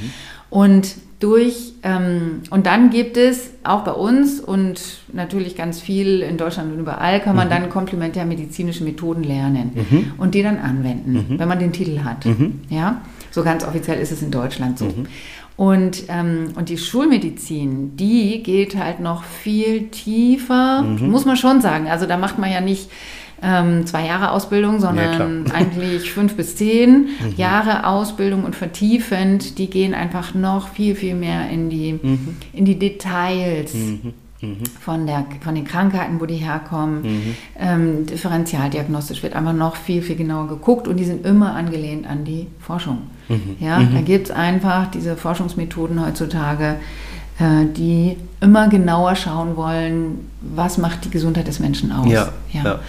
Und durch, ähm, und dann gibt es auch bei uns und natürlich ganz viel in Deutschland und überall, kann man mhm. dann komplementärmedizinische Methoden lernen mhm. und die dann anwenden, mhm. wenn man den Titel hat. Mhm. Ja, so ganz offiziell ist es in Deutschland so. Mhm. Und, ähm, und die Schulmedizin, die geht halt noch viel tiefer, mhm. muss man schon sagen. Also da macht man ja nicht ähm, zwei Jahre Ausbildung, sondern ja, eigentlich fünf bis zehn mhm. Jahre Ausbildung und vertiefend, die gehen einfach noch viel, viel mehr in die, mhm. in die Details. Mhm. mhm. Von, der, von den Krankheiten, wo die herkommen. Mhm. Ähm, differentialdiagnostisch wird einfach noch viel, viel genauer geguckt und die sind immer angelehnt an die Forschung. Mhm. Ja, da gibt es einfach diese Forschungsmethoden heutzutage, äh, die immer genauer schauen wollen, was macht die Gesundheit des Menschen aus. Ja, ja. ja.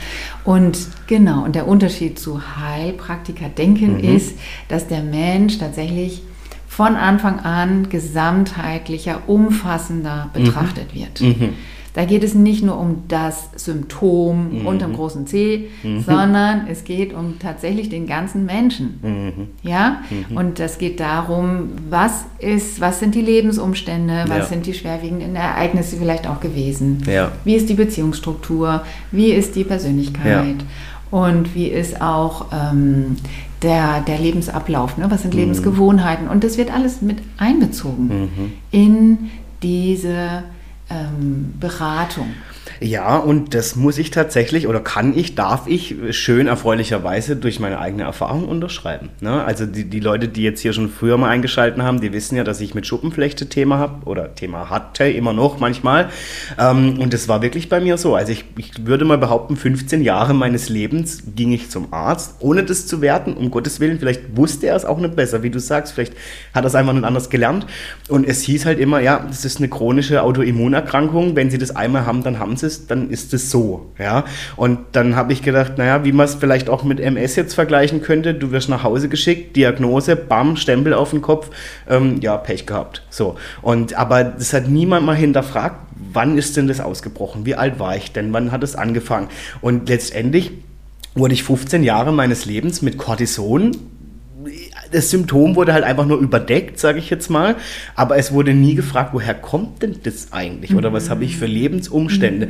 Und genau, und der Unterschied zu Heilpraktiker-Denken mhm. ist, dass der Mensch tatsächlich von Anfang an gesamtheitlicher, umfassender betrachtet mhm. wird. Mhm. Da geht es nicht nur um das Symptom mhm. unterm großen C, mhm. sondern es geht um tatsächlich den ganzen Menschen. Mhm. Ja? Mhm. Und das geht darum, was ist, was sind die Lebensumstände, was ja. sind die schwerwiegenden Ereignisse vielleicht auch gewesen? Ja. Wie ist die Beziehungsstruktur? Wie ist die Persönlichkeit? Ja. Und wie ist auch ähm, der, der Lebensablauf? Ne? Was sind mhm. Lebensgewohnheiten? Und das wird alles mit einbezogen mhm. in diese ähm, Beratung. Ja, und das muss ich tatsächlich oder kann ich, darf ich schön erfreulicherweise durch meine eigene Erfahrung unterschreiben. Ne? Also die, die Leute, die jetzt hier schon früher mal eingeschalten haben, die wissen ja, dass ich mit Schuppenflechte Thema habe oder Thema hatte, immer noch manchmal. Ähm, und das war wirklich bei mir so. Also ich, ich würde mal behaupten, 15 Jahre meines Lebens ging ich zum Arzt, ohne das zu werten, um Gottes Willen. Vielleicht wusste er es auch nicht besser, wie du sagst. Vielleicht hat er es einfach nicht anders gelernt. Und es hieß halt immer, ja, das ist eine chronische Autoimmunerkrankung. Wenn sie das einmal haben, dann haben sie ist, dann ist es so. Ja? Und dann habe ich gedacht, naja, wie man es vielleicht auch mit MS jetzt vergleichen könnte, du wirst nach Hause geschickt, Diagnose, bam, Stempel auf den Kopf, ähm, ja, Pech gehabt. So. Und aber das hat niemand mal hinterfragt, wann ist denn das ausgebrochen? Wie alt war ich denn? Wann hat es angefangen? Und letztendlich wurde ich 15 Jahre meines Lebens mit Cortison das Symptom wurde halt einfach nur überdeckt, sage ich jetzt mal. Aber es wurde nie gefragt, woher kommt denn das eigentlich? Oder was habe ich für Lebensumstände?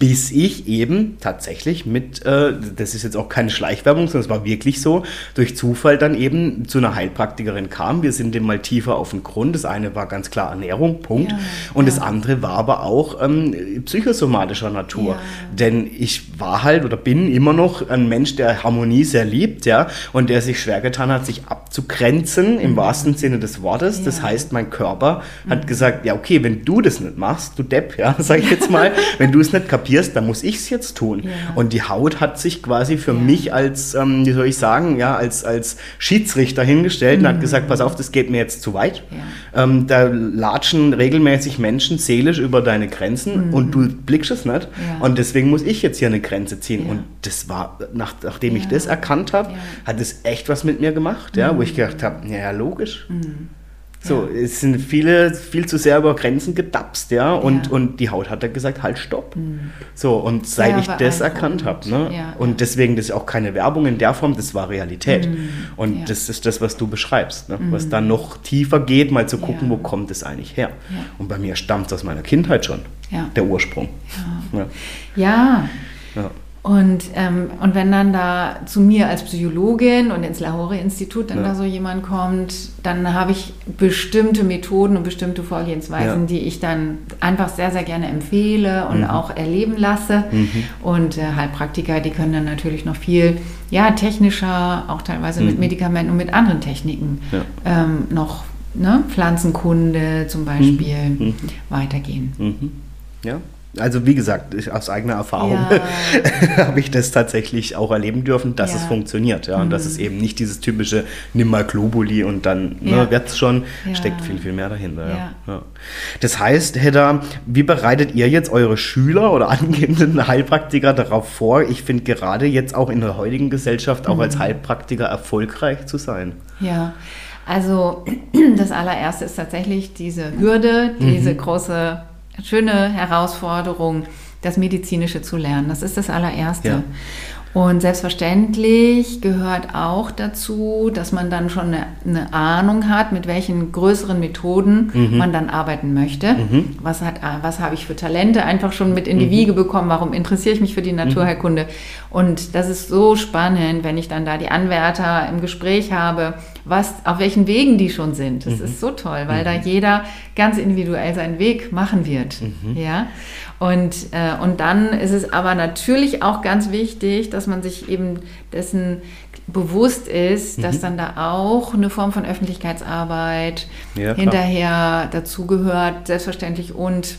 Mhm bis ich eben tatsächlich mit, äh, das ist jetzt auch keine Schleichwerbung, sondern es war wirklich so, durch Zufall dann eben zu einer Heilpraktikerin kam. Wir sind dem mal tiefer auf den Grund. Das eine war ganz klar Ernährung, Punkt. Ja, und ja. das andere war aber auch ähm, psychosomatischer Natur. Ja. Denn ich war halt oder bin immer noch ein Mensch, der Harmonie sehr liebt, ja, und der sich schwer getan hat, sich abzugrenzen im mhm. wahrsten Sinne des Wortes. Das heißt, mein Körper mhm. hat gesagt, ja, okay, wenn du das nicht machst, du Depp, ja, sag ich jetzt mal, wenn du es nicht kapierst, kapierst, dann muss ich es jetzt tun. Ja. Und die Haut hat sich quasi für ja. mich als, ähm, wie soll ich sagen, ja, als, als Schiedsrichter hingestellt mhm. und hat mhm. gesagt, pass auf, das geht mir jetzt zu weit. Ja. Ähm, da latschen regelmäßig Menschen seelisch über deine Grenzen mhm. und du blickst es nicht. Und deswegen muss ich jetzt hier eine Grenze ziehen. Und das war, nach, nachdem ich das erkannt habe, hat es echt was mit mir gemacht, ja, mhm. wo ich gedacht habe, ja, logisch. So, ja. es sind viele viel zu sehr über Grenzen gedapst, ja, und, ja. und die Haut hat dann gesagt, halt, stopp. Mhm. So, und seit ja, ich das erkannt habe, ne, und deswegen, das ist auch keine Werbung in der Form, das war Realität. Mhm. Und das ist das, was du beschreibst, ne, mhm. was dann noch tiefer geht, mal zu gucken, wo kommt es eigentlich her. Und bei mir stammt es aus meiner Kindheit schon, der Ursprung. ja. ja. Und, ähm, und wenn dann da zu mir als Psychologin und ins Lahore-Institut dann ja. da so jemand kommt, dann habe ich bestimmte Methoden und bestimmte Vorgehensweisen, ja. die ich dann einfach sehr, sehr gerne empfehle und mhm. auch erleben lasse. Mhm. Und äh, Heilpraktiker, die können dann natürlich noch viel ja, technischer, auch teilweise mhm. mit Medikamenten und mit anderen Techniken ja. ähm, noch ne, Pflanzenkunde zum Beispiel mhm. Mhm. weitergehen. Mhm. Ja, also wie gesagt, ich, aus eigener Erfahrung ja. habe ich das tatsächlich auch erleben dürfen, dass ja. es funktioniert. Ja, mhm. und dass es eben nicht dieses typische Nimm mal Globuli und dann ne, ja. wird es schon, steckt viel, viel mehr dahinter. Ja. Das heißt, Hedda, wie bereitet ihr jetzt eure Schüler oder angehenden Heilpraktiker darauf vor? Ich finde gerade jetzt auch in der heutigen Gesellschaft auch mhm. als Heilpraktiker erfolgreich zu sein. Ja. Also das allererste ist tatsächlich diese Hürde, diese mhm. große schöne Herausforderung, das Medizinische zu lernen. Das ist das allererste. Ja. Und selbstverständlich gehört auch dazu, dass man dann schon eine, eine Ahnung hat, mit welchen größeren Methoden mhm. man dann arbeiten möchte. Mhm. Was, hat, was habe ich für Talente einfach schon mit in die mhm. Wiege bekommen? Warum interessiere ich mich für die Naturheilkunde? Und das ist so spannend, wenn ich dann da die Anwärter im Gespräch habe, was, auf welchen Wegen die schon sind. Das mhm. ist so toll, weil da mhm. jeder ganz individuell seinen Weg machen wird. Mhm. Ja. Und, äh, und dann ist es aber natürlich auch ganz wichtig, dass man sich eben dessen bewusst ist, mhm. dass dann da auch eine Form von Öffentlichkeitsarbeit ja, hinterher dazugehört, selbstverständlich. Und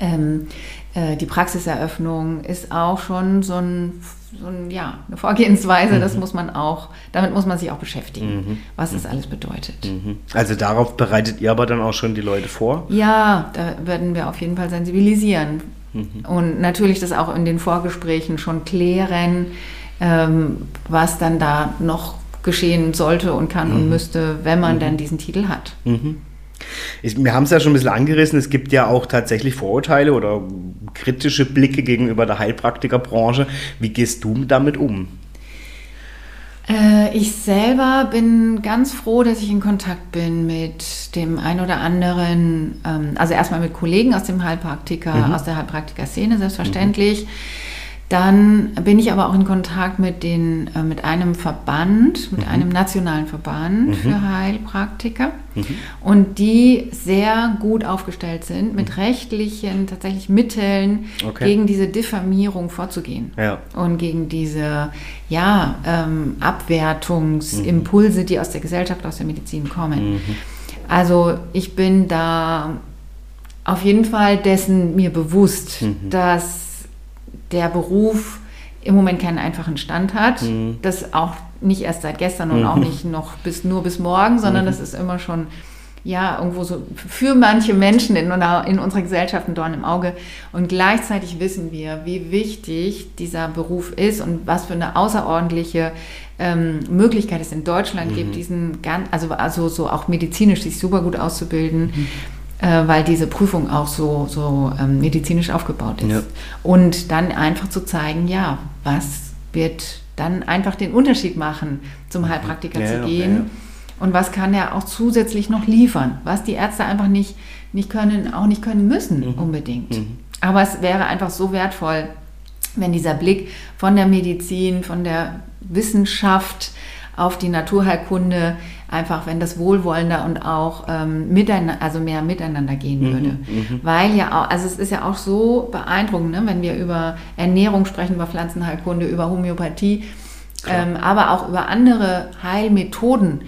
ähm, äh, die Praxiseröffnung ist auch schon so ein so ein, ja, eine Vorgehensweise, mhm. das muss man auch, damit muss man sich auch beschäftigen, mhm. was das alles bedeutet. Mhm. Also darauf bereitet ihr aber dann auch schon die Leute vor? Ja, da werden wir auf jeden Fall sensibilisieren. Mhm. Und natürlich das auch in den Vorgesprächen schon klären, ähm, was dann da noch geschehen sollte und kann und mhm. müsste, wenn man mhm. dann diesen Titel hat. Ich, wir haben es ja schon ein bisschen angerissen, es gibt ja auch tatsächlich Vorurteile oder kritische Blicke gegenüber der Heilpraktikerbranche. Wie gehst du damit um? Äh, ich selber bin ganz froh, dass ich in Kontakt bin mit dem ein oder anderen, ähm, also erstmal mit Kollegen aus dem Heilpraktiker, mhm. aus der Heilpraktiker-Szene selbstverständlich. Mhm dann bin ich aber auch in Kontakt mit, den, äh, mit einem Verband, mit mhm. einem nationalen Verband mhm. für Heilpraktiker mhm. und die sehr gut aufgestellt sind, mit mhm. rechtlichen tatsächlich Mitteln okay. gegen diese Diffamierung vorzugehen ja. und gegen diese ja, ähm, Abwertungsimpulse, die aus der Gesellschaft, aus der Medizin kommen. Mhm. Also ich bin da auf jeden Fall dessen mir bewusst, mhm. dass der Beruf im Moment keinen einfachen Stand hat. Mhm. Das auch nicht erst seit gestern und mhm. auch nicht noch bis nur bis morgen, sondern mhm. das ist immer schon ja irgendwo so für manche Menschen in, in unserer Gesellschaft ein Dorn im Auge. Und gleichzeitig wissen wir, wie wichtig dieser Beruf ist und was für eine außerordentliche ähm, Möglichkeit es in Deutschland gibt, mhm. diesen ganz, also, also so auch medizinisch sich super gut auszubilden. Äh, weil diese Prüfung auch so, so ähm, medizinisch aufgebaut ist. Ja. Und dann einfach zu zeigen, ja, was wird dann einfach den Unterschied machen, zum mhm. Heilpraktiker ja, zu gehen. Ja, und was kann er auch zusätzlich noch liefern, was die Ärzte einfach nicht, nicht können, auch nicht können müssen mhm. unbedingt. Mhm. Aber es wäre einfach so wertvoll, wenn dieser Blick von der Medizin, von der Wissenschaft auf die Naturheilkunde einfach, wenn das wohlwollender und auch ähm, miteinander, also mehr miteinander gehen mhm, würde. Mhm, Weil ja auch, also es ist ja auch so beeindruckend, ne, wenn wir über Ernährung sprechen, über Pflanzenheilkunde, über Homöopathie, ähm, aber auch über andere Heilmethoden.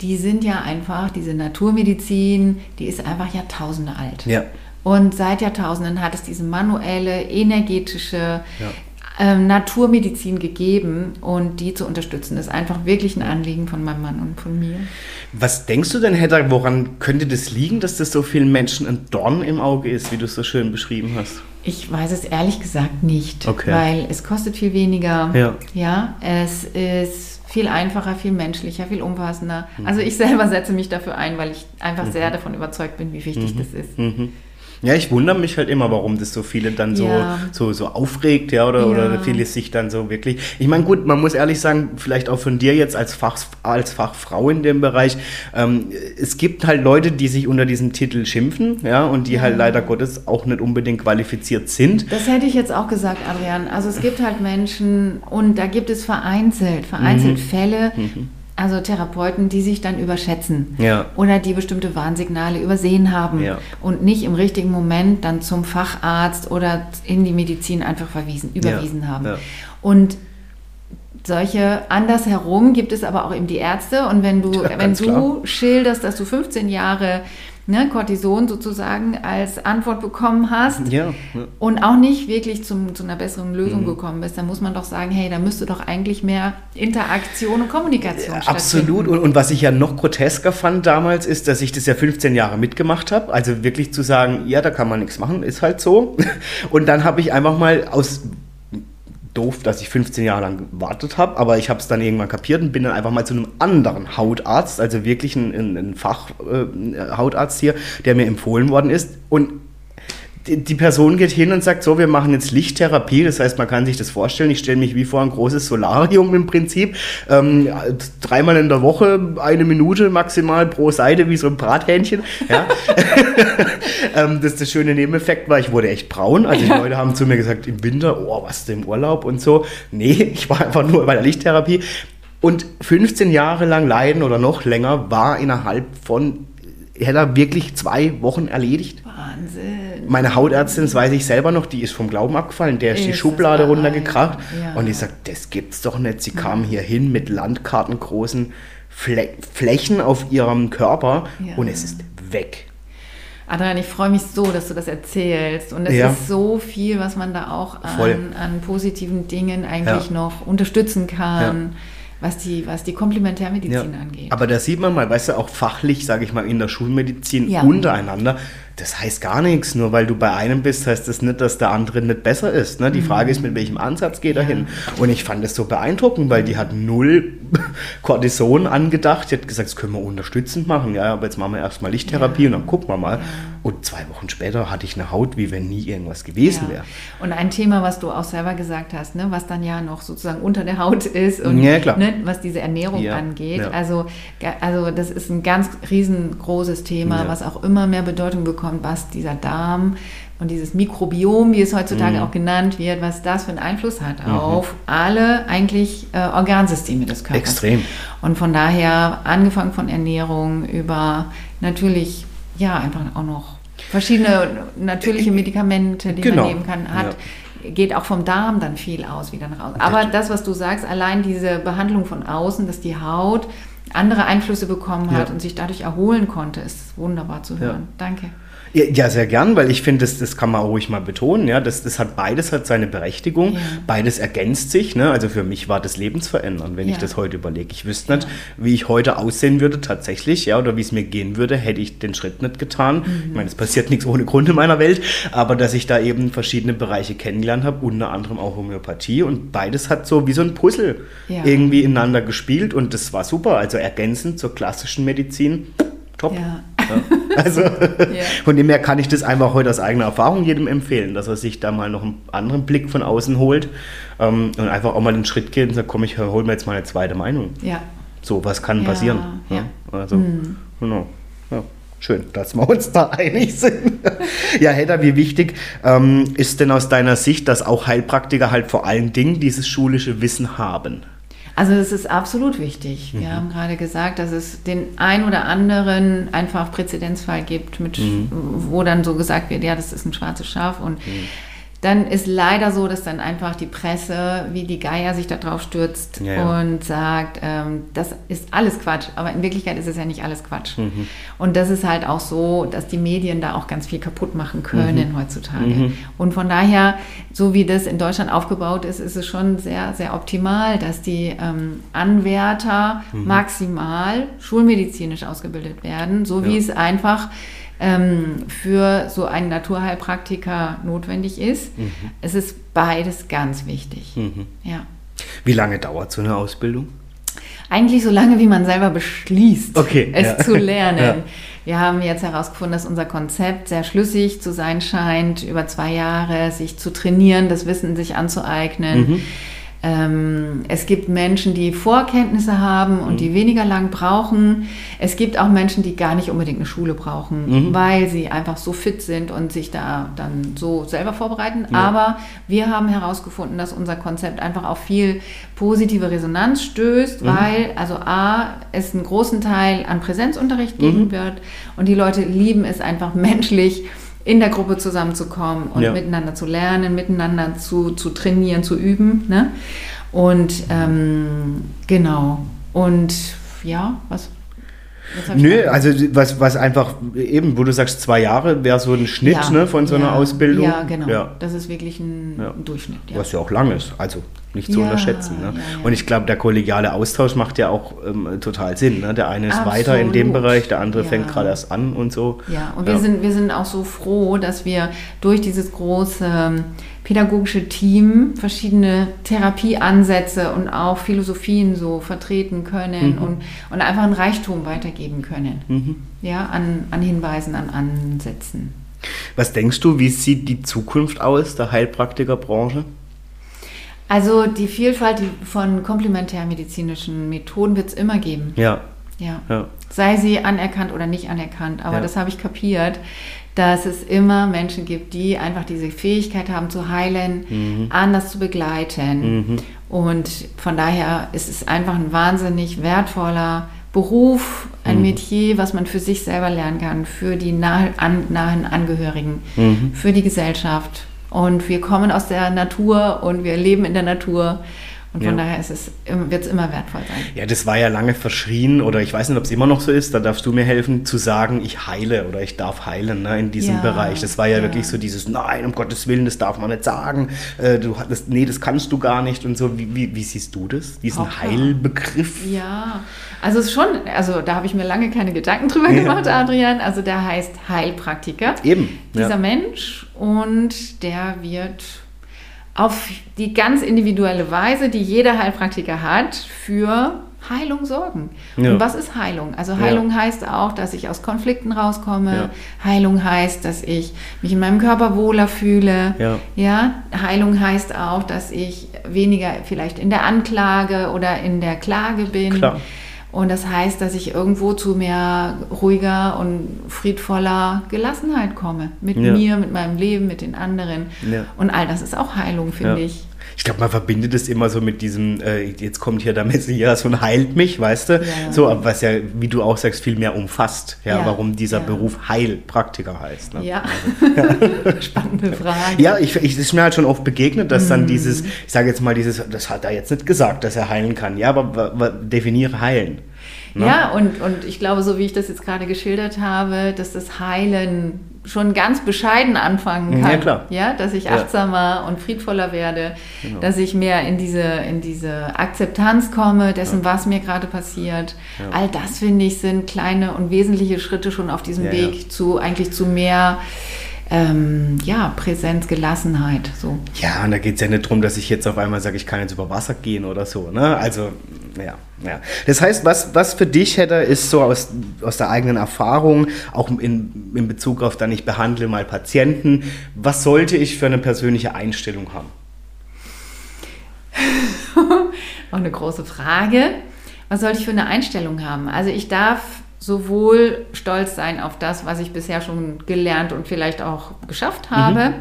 Die sind ja einfach, diese Naturmedizin, die ist einfach Jahrtausende alt. Ja. Und seit Jahrtausenden hat es diese manuelle, energetische, ja ähm, Naturmedizin gegeben und die zu unterstützen. Ist einfach wirklich ein Anliegen von meinem Mann und von mir. Was denkst du denn, Hedda, woran könnte das liegen, dass das so vielen Menschen ein Dorn im Auge ist, wie du es so schön beschrieben hast? Ich weiß es ehrlich gesagt nicht, okay. weil es kostet viel weniger. Ja. ja, es ist viel einfacher, viel menschlicher, viel umfassender. Mhm. Also ich selber setze mich dafür ein, weil ich einfach mhm. sehr davon überzeugt bin, wie wichtig mhm. das ist. Ja, ich wundere mich halt immer, warum das so viele dann so, ja. so, so aufregt, ja, oder, ja. oder viele sich dann so wirklich. Ich meine, gut, man muss ehrlich sagen, vielleicht auch von dir jetzt als, Fach, als Fachfrau in dem Bereich, ähm, es gibt halt Leute, die sich unter diesem Titel schimpfen, ja, und die halt leider Gottes auch nicht unbedingt qualifiziert sind. Das hätte ich jetzt auch gesagt, Adrian. Also es gibt halt Menschen und da gibt es vereinzelt, vereinzelt mhm. Fälle. Mhm also Therapeuten, die sich dann überschätzen ja. oder die bestimmte Warnsignale übersehen haben ja. und nicht im richtigen Moment dann zum Facharzt oder in die Medizin einfach verwiesen, überwiesen ja. haben. Und solche andersherum gibt es aber auch eben die Ärzte. Und wenn du, wenn du klar. schilderst, dass du 15 Jahre ne, Cortison sozusagen als Antwort bekommen hast ja, ja. und auch nicht wirklich zum, zu einer besseren Lösung mhm. gekommen bist, dann muss man doch sagen, hey, da müsste doch eigentlich mehr Interaktion und Kommunikation ja, Absolut. Und, und, was ich ja noch grotesker fand damals, ist, dass ich das ja 15 Jahre mitgemacht habe. Also wirklich zu sagen, ja, da kann man nichts machen, ist halt so. Und dann habe ich einfach mal aus doof, dass ich 15 Jahre lang gewartet habe, aber ich habe es dann irgendwann kapiert und bin dann einfach mal zu einem anderen Hautarzt, also wirklich ein, ein, ein Fachhautarzt äh, hier, der mir empfohlen worden ist. Und die Person geht hin und sagt so, wir machen jetzt Lichttherapie, das heißt, man kann sich das vorstellen, ich stelle mich wie vor ein großes Solarium im Prinzip, ähm, dreimal in der Woche, eine Minute maximal pro Seite, wie so ein Brathähnchen. Ja. ähm, das, das schöne Nebeneffekt war, ich wurde echt braun, also die Leute haben zu mir gesagt, im Winter, oh, was denn im Urlaub und so. Nee, ich war einfach nur bei der Lichttherapie. Und 15 Jahre lang leiden oder noch länger war innerhalb von hätte er wirklich zwei Wochen erledigt. Wahnsinn. Meine Hautärztin, das weiß ich selber noch, die ist vom Glauben abgefallen. Der ist, ist die Schublade runtergekracht. Ja. Und die sagt, das gibt's doch nicht. Sie kam hier hin mit landkartengroßen Flä Flächen auf ihrem Körper ja. und es ist weg. Adrian, ich freue mich so, dass du das erzählst. Und es ja. ist so viel, was man da auch an, an positiven Dingen eigentlich noch unterstützen kann was die, was die Komplementärmedizin ja. angeht. Aber da sieht man mal, weißt du, auch fachlich, sage ich mal, in der Schulmedizin ja. untereinander, das heißt gar nichts. Nur weil du bei einem bist, heißt das nicht, dass der andere nicht besser ist. Ne? Die mhm. Frage ist, mit welchem Ansatz geht er hin? Und ich fand das so beeindruckend, weil die hat null Cortison angedacht. Die hat gesagt, das können wir unterstützend machen. Ja, aber jetzt machen wir erstmal Lichttherapie ja. und dann gucken wir mal. Ja. Und zwei Wochen später hatte ich eine Haut, wie wenn nie irgendwas gewesen wäre. Und ein Thema, was du auch selber gesagt hast, ne? was dann ja noch sozusagen unter der Haut ist und ne? was diese Ernährung angeht. Also, also das ist ein ganz riesengroßes Thema, was auch immer mehr Bedeutung bekommt, was dieser Darm und dieses Mikrobiom, wie es heutzutage mhm. auch genannt wird, was das für einen Einfluss hat mhm. auf alle eigentlich äh, Organsysteme des Körpers. Extrem. Und von daher angefangen von Ernährung über natürlich ja einfach auch noch verschiedene natürliche äh, Medikamente, die genau. man nehmen kann, hat. Ja. geht auch vom Darm dann viel aus wieder nach außen. Aber das, was du sagst, allein diese Behandlung von außen, dass die Haut andere Einflüsse bekommen hat ja. und sich dadurch erholen konnte, ist wunderbar zu hören. Ja. Danke. Ja, sehr gern, weil ich finde, das, das kann man ruhig mal betonen. Ja, das, das hat beides hat seine Berechtigung. Ja. Beides ergänzt sich. Ne? Also für mich war das lebensverändernd, wenn ja. ich das heute überlege. Ich wüsste nicht, wie ich heute aussehen würde tatsächlich, ja, oder wie es mir gehen würde, hätte ich den Schritt nicht getan. Mhm. Ich meine, es passiert nichts ohne Grund in meiner Welt, aber dass ich da eben verschiedene Bereiche kennengelernt habe, unter anderem auch Homöopathie und beides hat so wie so ein Puzzle irgendwie ineinander gespielt und das war super. Also ergänzend zur klassischen Medizin top. Ja. Ja. Also ja. von dem her kann ich das einfach heute aus eigener Erfahrung jedem empfehlen, dass er sich da mal noch einen anderen Blick von außen holt ähm, und einfach auch mal den Schritt geht und sagt, komm, ich hole mir jetzt mal eine zweite Meinung. Ja. So, was kann passieren? Ja. Also, mhm. genau. Ja. Schön, dass wir uns da einig sind. ja, Hedda, wie wichtig ähm, ist denn aus deiner Sicht, dass auch Heilpraktiker halt vor allen Dingen dieses schulische Wissen haben? Also es ist absolut wichtig. Wir mhm. haben gerade gesagt, dass es den ein oder anderen einfach Präzedenzfall gibt, mit, mhm. wo dann so gesagt wird, ja, das ist ein schwarzes Schaf und mhm dann ist leider so, dass dann einfach die Presse wie die Geier sich da drauf stürzt ja, ja. und sagt, ähm, das ist alles Quatsch. Aber in Wirklichkeit ist es ja nicht alles Quatsch. Mhm. Und das ist halt auch so, dass die Medien da auch ganz viel kaputt machen können mhm. heutzutage. Mhm. Und von daher, so wie das in Deutschland aufgebaut ist, ist es schon sehr, sehr optimal, dass die ähm, Anwärter mhm. maximal schulmedizinisch ausgebildet werden, so wie ja. es einfach ähm, für so einen Naturheilpraktiker notwendig ist. Mhm. Es ist beides ganz wichtig. Mhm. Ja. Wie lange dauert so eine Ausbildung? Eigentlich so lange, wie man selber beschließt, okay, es ja. zu lernen. Ja. Wir haben jetzt herausgefunden, dass unser Konzept sehr schlüssig zu sein scheint, über zwei Jahre sich zu trainieren, das Wissen sich anzueignen. Mhm ähm, es gibt Menschen, die Vorkenntnisse haben und mhm. die weniger lang brauchen. Es gibt auch Menschen, die gar nicht unbedingt eine Schule brauchen, mhm. weil sie einfach so fit sind und sich da dann so selber vorbereiten. Ja. Aber wir haben herausgefunden, dass unser Konzept einfach auf viel positive Resonanz stößt, mhm. weil also A, es einen großen Teil an Präsenzunterricht geben mhm. wird und die Leute lieben es einfach menschlich in der Gruppe zusammenzukommen und ja. miteinander zu lernen, miteinander zu, zu trainieren, zu üben. Ne? Und ähm, genau. Und ja, was? Nö, also was, was einfach eben, wo du sagst, zwei Jahre wäre so ein Schnitt ja, ne, von so einer Ausbildung. Ja, genau. Ja. Das ist wirklich ein Durchschnitt. Was ja auch lang ist. Also nicht zu unterschätzen. Ne? Und ich glaube, der kollegiale Austausch macht ja auch ähm, total Sinn. Ne? Der eine ist Absolut. weiter in dem Bereich, der andere fängt gerade erst an und so. Ja, und Wir, sind, wir sind auch so froh, dass wir durch dieses große ähm, pädagogische Team verschiedene Therapieansätze und auch Philosophien so vertreten können mhm. und, und einfach ein Reichtum weitergeben können. Mhm. Ja, an, an Hinweisen, an Ansätzen. Was denkst du, wie sieht die Zukunft aus der Heilpraktikerbranche? Also die Vielfalt von komplementärmedizinischen Methoden wird es immer geben. Ja. ja. ja. Sei sie anerkannt oder nicht anerkannt. Aber ja. das habe ich kapiert, dass es immer Menschen gibt, die einfach diese Fähigkeit haben zu heilen, mhm. anders zu begleiten. Mhm. Und von daher ist es einfach ein wahnsinnig wertvoller Beruf, ein mhm. Metier, was man für sich selber lernen kann, für die nahe, an, nahen Angehörigen, mhm. für die Gesellschaft und wir kommen aus der Natur und wir leben in der Natur. Und von ja. daher wird es immer wertvoll sein. Ja, das war ja lange verschrien oder ich weiß nicht, ob es immer noch so ist, da darfst du mir helfen zu sagen, ich heile oder ich darf heilen ne, in diesem ja. Bereich. Das war ja, ja, wirklich so dieses, nein, um Gottes Willen, das darf man nicht sagen. Äh, du hattest, nee, das kannst du gar nicht und so. Wie, wie, wie siehst du das, diesen Auch Heilbegriff? Ja, also es schon, also da habe ich mir lange keine Gedanken drüber gemacht, Adrian. Also der heißt Heilpraktiker. Eben. Dieser Mensch und der wird auf die ganz individuelle Weise, die jeder Heilpraktiker hat, für Heilung sorgen. Ja. Und was ist Heilung? Also Heilung ja. heißt auch, dass ich aus Konflikten rauskomme. Ja. Heilung heißt, dass ich mich in meinem Körper wohler fühle. Ja. Heilung heißt auch, dass ich weniger vielleicht in der Anklage oder in der Klage bin. Klar. Und das heißt, dass ich irgendwo zu mehr ruhiger und friedvoller Gelassenheit komme. Mit ja. mir, mit meinem Leben, mit den anderen. Ja. Und all das ist auch Heilung, finde ja. ich. Ich glaube, man verbindet es immer so mit diesem, äh, jetzt kommt hier der Messias und heilt mich, weißt du? So, was ja, wie du auch sagst, viel mehr umfasst, ja, warum dieser Beruf Heilpraktiker heißt. Ne? Ja. Spannende Frage. Ja, ich, ich ist mir halt schon oft begegnet, dass mm. dann dieses, ich sage jetzt mal, dieses, das hat er jetzt nicht gesagt, dass er heilen kann. Ja, aber definiere heilen. Ne? Ja, und, und ich glaube, so wie ich das jetzt gerade geschildert habe, dass das Heilen schon ganz bescheiden anfangen kann. Ja, klar. Ja, dass ich achtsamer ja. und friedvoller werde, genau. dass ich mehr in diese, in diese Akzeptanz komme dessen, ja. was mir gerade passiert. All das, finde ich, sind kleine und wesentliche Schritte schon auf diesem Weg zu eigentlich zu mehr ähm, ja, Präsenz, Gelassenheit. So. Ja, und da geht es ja nicht darum, dass ich jetzt auf einmal sage, ich kann jetzt über Wasser gehen oder so. Ne? Also, ja, ja. Das heißt, was, was für dich, Hedda, ist so aus, aus der eigenen Erfahrung, auch in, in Bezug auf dann, ich behandle mal Patienten, was sollte ich für eine persönliche Einstellung haben? auch eine große Frage. Was sollte ich für eine Einstellung haben? Also ich darf sowohl stolz sein auf das, was ich bisher schon gelernt und vielleicht auch geschafft habe. Mhm.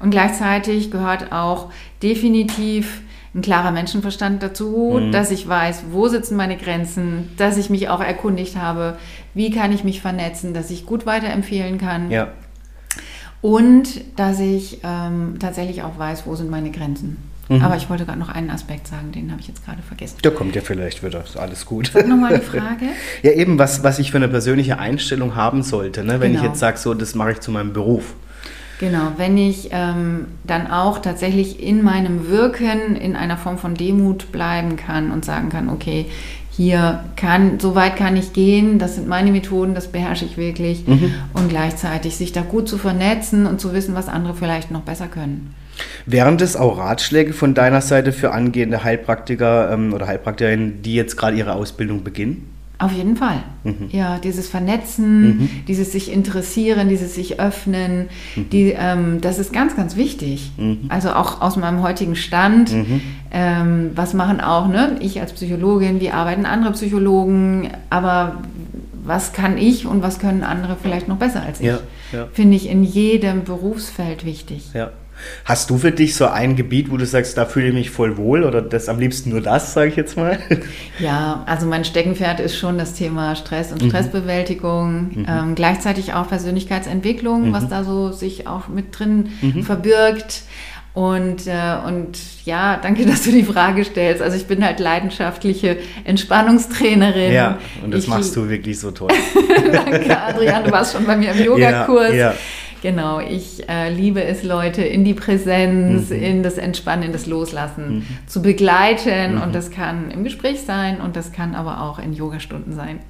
Und gleichzeitig gehört auch definitiv ein klarer Menschenverstand dazu, mhm. dass ich weiß, wo sitzen meine Grenzen, dass ich mich auch erkundigt habe, wie kann ich mich vernetzen, dass ich gut weiterempfehlen kann. Ja. Und dass ich ähm, tatsächlich auch weiß, wo sind meine Grenzen. Mhm. Aber ich wollte gerade noch einen Aspekt sagen, den habe ich jetzt gerade vergessen. Der kommt ja vielleicht wieder, alles gut. Nochmal die Frage. ja, eben, was, was ich für eine persönliche Einstellung haben sollte, ne? wenn genau. ich jetzt sage, so, das mache ich zu meinem Beruf. Genau, wenn ich ähm, dann auch tatsächlich in meinem Wirken in einer Form von Demut bleiben kann und sagen kann, okay, hier kann, so weit kann ich gehen, das sind meine Methoden, das beherrsche ich wirklich mhm. und gleichzeitig sich da gut zu vernetzen und zu wissen, was andere vielleicht noch besser können. Wären das auch Ratschläge von deiner Seite für angehende Heilpraktiker ähm, oder Heilpraktikerinnen, die jetzt gerade ihre Ausbildung beginnen? Auf jeden Fall. Mhm. Ja, dieses Vernetzen, mhm. dieses sich interessieren, dieses sich öffnen, mhm. die, ähm, das ist ganz, ganz wichtig. Mhm. Also auch aus meinem heutigen Stand, mhm. ähm, was machen auch ne, ich als Psychologin, wie arbeiten andere Psychologen, aber was kann ich und was können andere vielleicht noch besser als ich? Ja, ja. Finde ich in jedem Berufsfeld wichtig. Ja. Hast du für dich so ein Gebiet, wo du sagst, da fühle ich mich voll wohl oder das am liebsten nur das, sage ich jetzt mal? Ja, also mein Steckenpferd ist schon das Thema Stress und mhm. Stressbewältigung, mhm. Ähm, gleichzeitig auch Persönlichkeitsentwicklung, mhm. was da so sich auch mit drin mhm. verbirgt. Und, äh, und ja, danke, dass du die Frage stellst. Also ich bin halt leidenschaftliche Entspannungstrainerin. Ja, und das ich, machst du wirklich so toll. danke, Adrian, du warst schon bei mir im Yogakurs. Ja, ja. Genau, ich äh, liebe es, Leute in die Präsenz, mhm. in das Entspannen, in das Loslassen mhm. zu begleiten. Mhm. Und das kann im Gespräch sein und das kann aber auch in Yogastunden sein.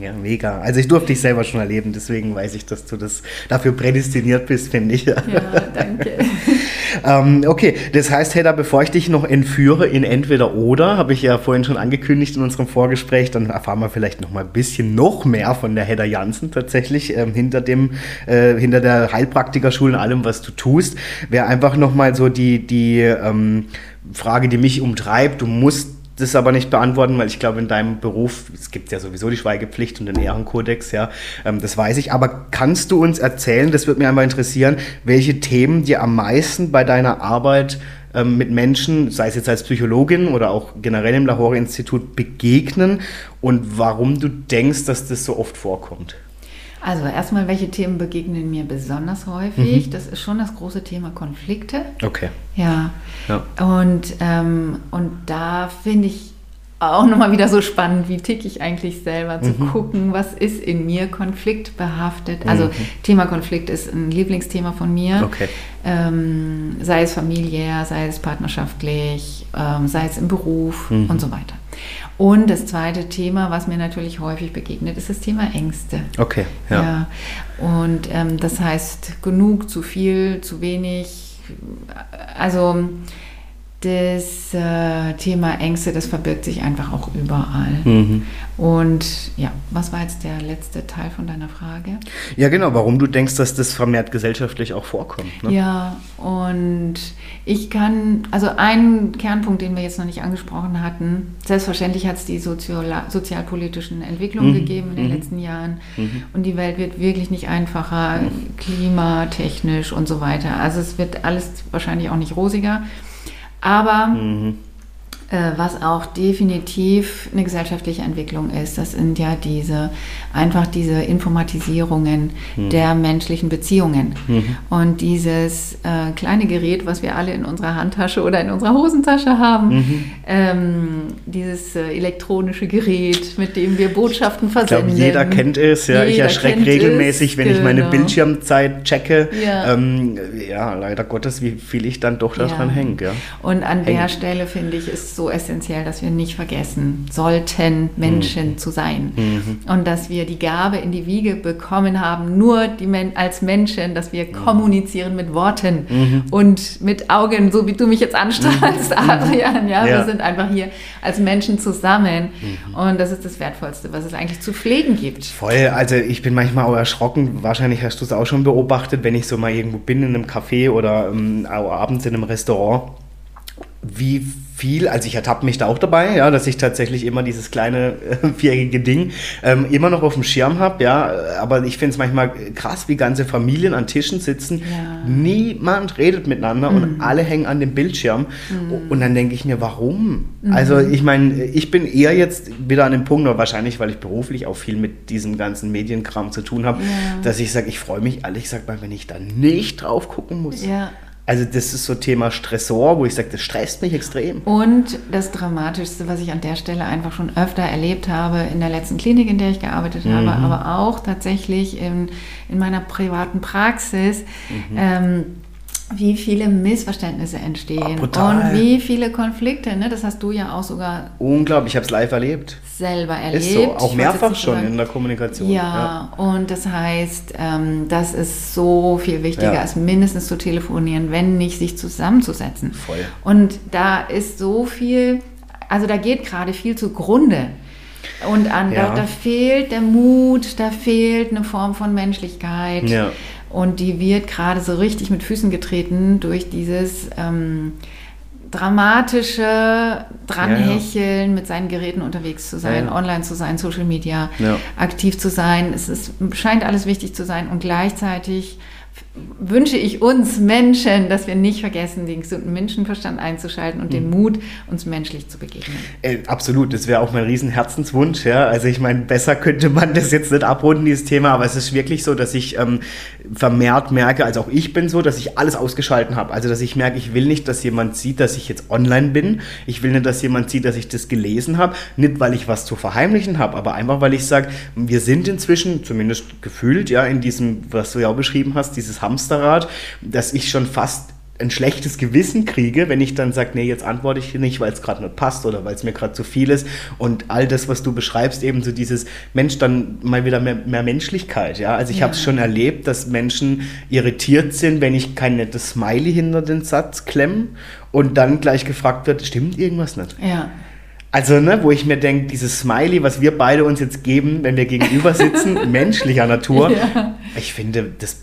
Ja, mega. Also ich durfte dich selber schon erleben, deswegen weiß ich, dass du das dafür prädestiniert bist, finde ich. Ja, danke. ähm, okay, das heißt, Hedda, bevor ich dich noch entführe in entweder oder, habe ich ja vorhin schon angekündigt in unserem Vorgespräch, dann erfahren wir vielleicht noch mal ein bisschen noch mehr von der Hedda Jansen tatsächlich ähm, hinter dem, äh, hinter der Heilpraktikerschule und allem, was du tust. Wäre einfach noch mal so die, die ähm, Frage, die mich umtreibt. Du musst das aber nicht beantworten, weil ich glaube, in deinem Beruf, es gibt ja sowieso die Schweigepflicht und den Ehrenkodex, ja, ähm, das weiß ich. Aber kannst du uns erzählen, das würde mich einmal interessieren, welche Themen dir am meisten bei deiner Arbeit ähm, mit Menschen, sei es jetzt als Psychologin oder auch generell im Lahore-Institut, begegnen und warum du denkst, dass das so oft vorkommt? Also erstmal, welche Themen begegnen mir besonders häufig? Mhm. Das ist schon das große Thema Konflikte. Okay. Ja. ja. Und, ähm, und da finde ich auch nochmal wieder so spannend, wie tick ich eigentlich selber, zu mhm. gucken, was ist in mir konfliktbehaftet. Also mhm. Thema Konflikt ist ein Lieblingsthema von mir. Okay. Ähm, sei es familiär, sei es partnerschaftlich, ähm, sei es im Beruf mhm. und so weiter. Und das zweite Thema, was mir natürlich häufig begegnet, ist das Thema Ängste. Okay, ja. ja. Und ähm, das heißt genug, zu viel, zu wenig. Also das äh, Thema Ängste, das verbirgt sich einfach auch überall. Mhm. Und ja, was war jetzt der letzte Teil von deiner Frage? Ja, genau, warum du denkst, dass das vermehrt gesellschaftlich auch vorkommt. Ne? Ja, und ich kann, also ein Kernpunkt, den wir jetzt noch nicht angesprochen hatten, selbstverständlich hat es die sozial, sozialpolitischen Entwicklungen mhm. gegeben in den mhm. letzten Jahren. Mhm. Und die Welt wird wirklich nicht einfacher, mhm. klimatechnisch und so weiter. Also es wird alles wahrscheinlich auch nicht rosiger. Aber mhm. Äh, was auch definitiv eine gesellschaftliche Entwicklung ist, das sind ja diese, einfach diese Informatisierungen mhm. der menschlichen Beziehungen. Mhm. Und dieses äh, kleine Gerät, was wir alle in unserer Handtasche oder in unserer Hosentasche haben, mhm. ähm, dieses äh, elektronische Gerät, mit dem wir Botschaften versenden. Ich glaube, jeder kennt es, ja. Jeder ich erschrecke regelmäßig, es, wenn genau. ich meine genau. Bildschirmzeit checke. Ja. Ähm, ja, leider Gottes, wie viel ich dann doch daran ja. hänge. Ja. Und an Häng. der Stelle finde ich, ist so essentiell, dass wir nicht vergessen sollten, Menschen mhm. zu sein. Mhm. Und dass wir die Gabe in die Wiege bekommen haben, nur die Men als Menschen, dass wir mhm. kommunizieren mit Worten mhm. und mit Augen, so wie du mich jetzt anstrahlst, mhm. Adrian. Ja, ja, wir sind einfach hier als Menschen zusammen. Und das ist das Wertvollste, was es eigentlich zu pflegen gibt. Voll, also ich bin manchmal auch erschrocken, wahrscheinlich hast du es auch schon beobachtet, wenn ich so mal irgendwo bin in einem Café oder ähm, abends in einem Restaurant wie viel, also ich ertappe mich da auch dabei, ja, dass ich tatsächlich immer dieses kleine äh, viereckige Ding ähm, immer noch auf dem Schirm habe, ja, aber ich finde es manchmal krass, wie ganze Familien an Tischen sitzen, ja. niemand redet miteinander mhm. und alle hängen an dem Bildschirm mhm. und dann denke ich mir, warum? Mhm. Also ich meine, ich bin eher jetzt wieder an dem Punkt, aber wahrscheinlich, weil ich beruflich auch viel mit diesem ganzen Medienkram zu tun habe, ja. dass ich sage, ich freue mich ehrlich gesagt mal, wenn ich da nicht drauf gucken muss. Ja. Also das ist so Thema Stressor, wo ich sage, das stresst mich extrem. Und das Dramatischste, was ich an der Stelle einfach schon öfter erlebt habe, in der letzten Klinik, in der ich gearbeitet mhm. habe, aber auch tatsächlich in, in meiner privaten Praxis, mhm. ähm, wie viele Missverständnisse entstehen oh, und wie viele Konflikte. Ne? Das hast du ja auch sogar. Unglaublich, ich habe es live erlebt. Selber erlebt. Ist so, auch mehrfach schon sagen. in der Kommunikation. Ja, ja. und das heißt, ähm, das ist so viel wichtiger, ja. als mindestens zu telefonieren, wenn nicht sich zusammenzusetzen. Voll. Und da ist so viel, also da geht gerade viel zugrunde. Und an, ja. da, da, fehlt der Mut, da fehlt eine Form von Menschlichkeit. Ja. Und die wird gerade so richtig mit Füßen getreten durch dieses ähm, dramatische Dranhecheln, ja, ja. mit seinen Geräten unterwegs zu sein, ja, online zu sein, Social Media aktiv zu sein. Es ist, scheint alles wichtig zu sein und gleichzeitig wünsche ich uns Menschen, dass wir nicht vergessen, den gesunden Menschenverstand einzuschalten und mhm. den Mut, uns menschlich zu begegnen. Äh, absolut, das wäre auch mein riesen Herzenswunsch. Ja? Also ich meine, besser könnte man das jetzt nicht abrunden, dieses Thema, aber es ist wirklich so, dass ich ähm, vermehrt merke, also auch ich bin so, dass ich alles ausgeschalten habe. Also dass ich merke, ich will nicht, dass jemand sieht, dass ich jetzt online bin. Ich will nicht, dass jemand sieht, dass ich das gelesen habe. Nicht, weil ich was zu verheimlichen habe, aber einfach, weil ich sage, wir sind inzwischen, zumindest gefühlt, ja, in diesem, was du ja auch beschrieben hast, dieses Hamsterrad, dass ich schon fast ein schlechtes Gewissen kriege, wenn ich dann sage, nee, jetzt antworte ich nicht, weil es gerade nicht passt oder weil es mir gerade zu viel ist. Und all das, was du beschreibst, eben so dieses Mensch, dann mal wieder mehr, mehr Menschlichkeit. Ja, also ich ja. habe es schon erlebt, dass Menschen irritiert sind, wenn ich kein nettes Smiley hinter den Satz klemme und dann gleich gefragt wird, stimmt irgendwas nicht? Ja. Also, ne, wo ich mir denke, dieses Smiley, was wir beide uns jetzt geben, wenn wir gegenüber sitzen, menschlicher Natur, ja. ich finde, das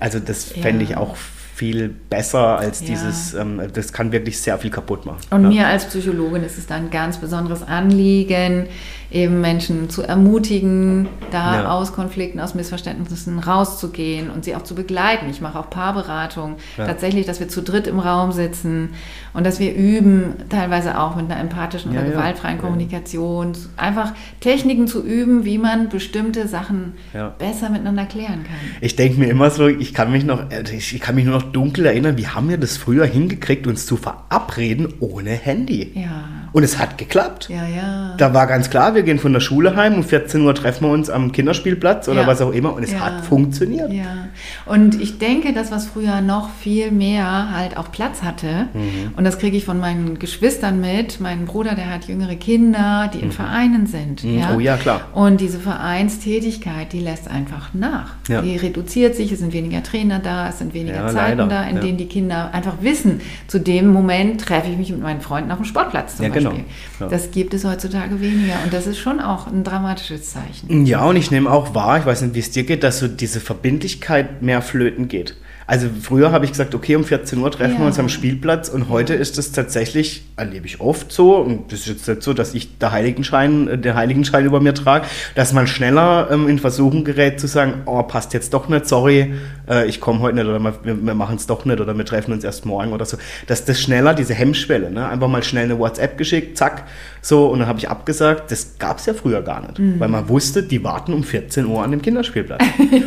also das fände ich auch viel besser als Ja. dieses, ähm, das kann wirklich sehr viel kaputt machen. Und ja. mir als Psychologin ist es dann ein ganz besonderes Anliegen, eben Menschen zu ermutigen, da Ja. aus Konflikten, aus Missverständnissen rauszugehen und sie auch zu begleiten. Ich mache auch Paarberatung. Ja. Tatsächlich, dass wir zu dritt im Raum sitzen und dass wir üben, teilweise auch mit einer empathischen oder gewaltfreien. Kommunikation, einfach Techniken zu üben, wie man bestimmte Sachen besser miteinander klären kann. Ich denke mir immer so, ich kann mich noch, ich kann mich nur noch dunkel erinnern, wie haben wir das früher hingekriegt, uns zu verabreden ohne Handy? Ja, Und es hat geklappt. ja, ja. Da war ganz klar, wir gehen von der Schule heim, um 14 Uhr treffen wir uns am Kinderspielplatz oder Ja. was auch immer und es Ja. hat funktioniert. Ja, und ich denke, das, was früher noch viel mehr halt auch Platz hatte, Mhm. und das kriege ich von meinen Geschwistern mit, mein Bruder, der hat jüngere Kinder, die in Vereinen sind. Mhm. Oh ja, klar. Und diese Vereinstätigkeit, die lässt einfach nach. Ja. Die reduziert sich, es sind weniger Trainer da, es sind weniger Ja, Zeiten leider, da, in ja. denen die Kinder einfach wissen, zu dem Moment treffe ich mich mit meinen Freunden auf dem Sportplatz zum Ja, genau. Beispiel. Ja. Das gibt es heutzutage weniger und das ist schon auch ein dramatisches Zeichen. Ja, und ich nehme auch wahr, ich weiß nicht, wie es dir geht, dass so diese Verbindlichkeit mehr flöten geht. Also früher habe ich gesagt, okay, um 14 Uhr treffen wir Ja. uns am Spielplatz und heute ist es tatsächlich, erlebe ich oft so, und das ist jetzt nicht so, dass ich der Heiligenschein, äh, der Heiligenschein über mir trage, dass man schneller ähm, in Versuchen gerät zu sagen, oh, passt jetzt doch nicht, sorry, äh, ich komme heute nicht oder wir, wir machen es doch nicht oder wir treffen uns erst morgen oder so. Dass das schneller, diese Hemmschwelle, ne? einfach mal schnell eine WhatsApp geschickt, zack, so, und dann habe ich abgesagt, das gab es ja früher gar nicht, Mhm. weil man wusste, die warten um 14 Uhr an dem Kinderspielplatz.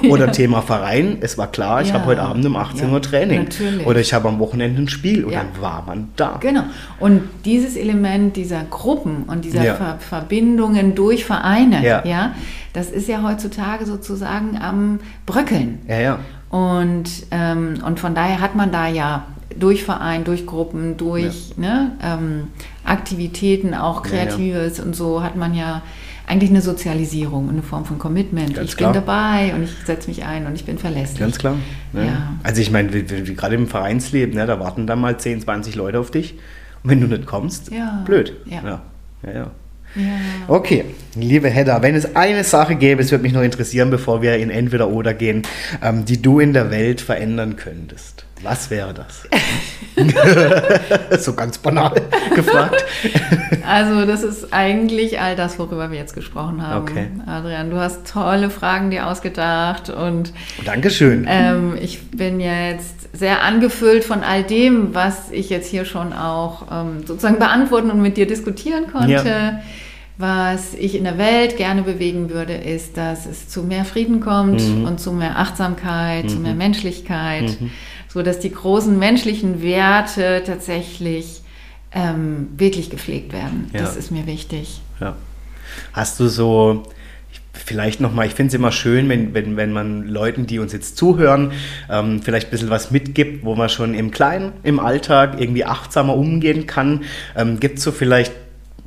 Oder Thema Verein, es war klar, ich Ja. habe heute Abend um 18 Ja, Uhr Training. natürlich. Oder ich habe am Wochenende ein Spiel und Ja. dann war man da. Genau. Und dieses Element dieser Gruppen und dieser Ja. Ver Verbindungen durch Vereine, Ja. ja. das ist ja heutzutage sozusagen am Bröckeln. Ja, ja. Und, ähm, und von daher hat man da ja durch Verein, durch Gruppen, durch ne, ähm, Aktivitäten, auch. Kreatives und so hat man ja eigentlich eine Sozialisierung, eine Form von Commitment. Ganz ich klar. bin dabei und ich setze mich ein und ich bin verlässlich. Ganz klar. Ne? Ja. Also ich meine, gerade im Vereinsleben, ne, da warten dann mal 10, 20 Leute auf dich. Und wenn du nicht kommst, Ja. blöd. Ja. Ja. Ja, ja. Ja. Okay, liebe Hedda, wenn es eine Sache gäbe, es würde mich noch interessieren, bevor wir in Entweder oder gehen, ähm, die du in der Welt verändern könntest. Was wäre das? so ganz banal gefragt. Also das ist eigentlich all das, worüber wir jetzt gesprochen haben. Okay. Adrian, du hast tolle Fragen dir ausgedacht und Dankeschön. ähm, ich bin jetzt sehr angefüllt von all dem, was ich jetzt hier schon auch ähm, sozusagen beantworten und mit dir diskutieren konnte. Ja. Was ich in der Welt gerne bewegen würde, ist, dass es zu mehr Frieden kommt Mhm. und zu mehr Achtsamkeit, zu mehr Menschlichkeit, so dass die großen menschlichen Werte tatsächlich ähm, wirklich gepflegt werden. Ja. Das ist mir wichtig. Ja. Hast du so, ich- vielleicht nochmal, ich finde es immer schön, wenn, wenn, wenn man Leuten, die uns jetzt zuhören, ähm, vielleicht ein bisschen was mitgibt, wo man schon im Kleinen, im Alltag irgendwie achtsamer umgehen kann. Ähm, Gibt es so vielleicht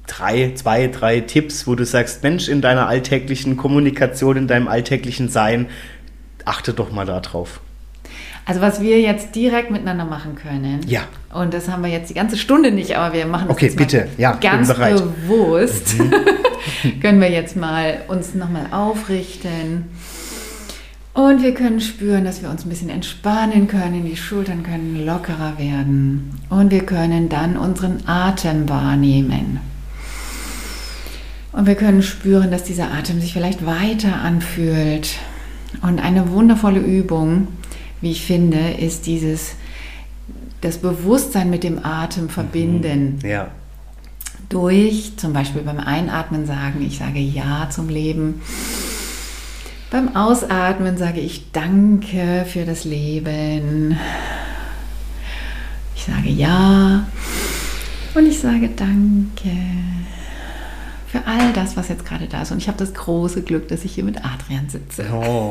drei, zwei, drei Tipps, wo du sagst, Mensch, in deiner alltäglichen Kommunikation, in deinem alltäglichen Sein, achte doch mal darauf. Also was wir jetzt direkt miteinander machen können. Ja. Und das haben wir jetzt die ganze Stunde nicht, aber wir machen das Okay, jetzt mal bitte. Ja, ganz bereit. Mhm. bewusst. können wir jetzt mal uns nochmal aufrichten. Und wir können spüren, dass wir uns ein bisschen entspannen können, die Schultern können lockerer werden. Und wir können dann unseren Atem wahrnehmen. Und wir können spüren, dass dieser Atem sich vielleicht weiter anfühlt. Und eine wundervolle Übung, wie ich finde, ist dieses das Bewusstsein mit dem Atem verbinden. Ja. Durch zum Beispiel beim Einatmen sagen, ich sage Ja zum Leben. Beim Ausatmen sage ich Danke für das Leben. Ich sage Ja. Und ich sage Danke für all das, was jetzt gerade da ist. Und ich habe das große Glück, dass ich hier mit Adrian sitze. Oh,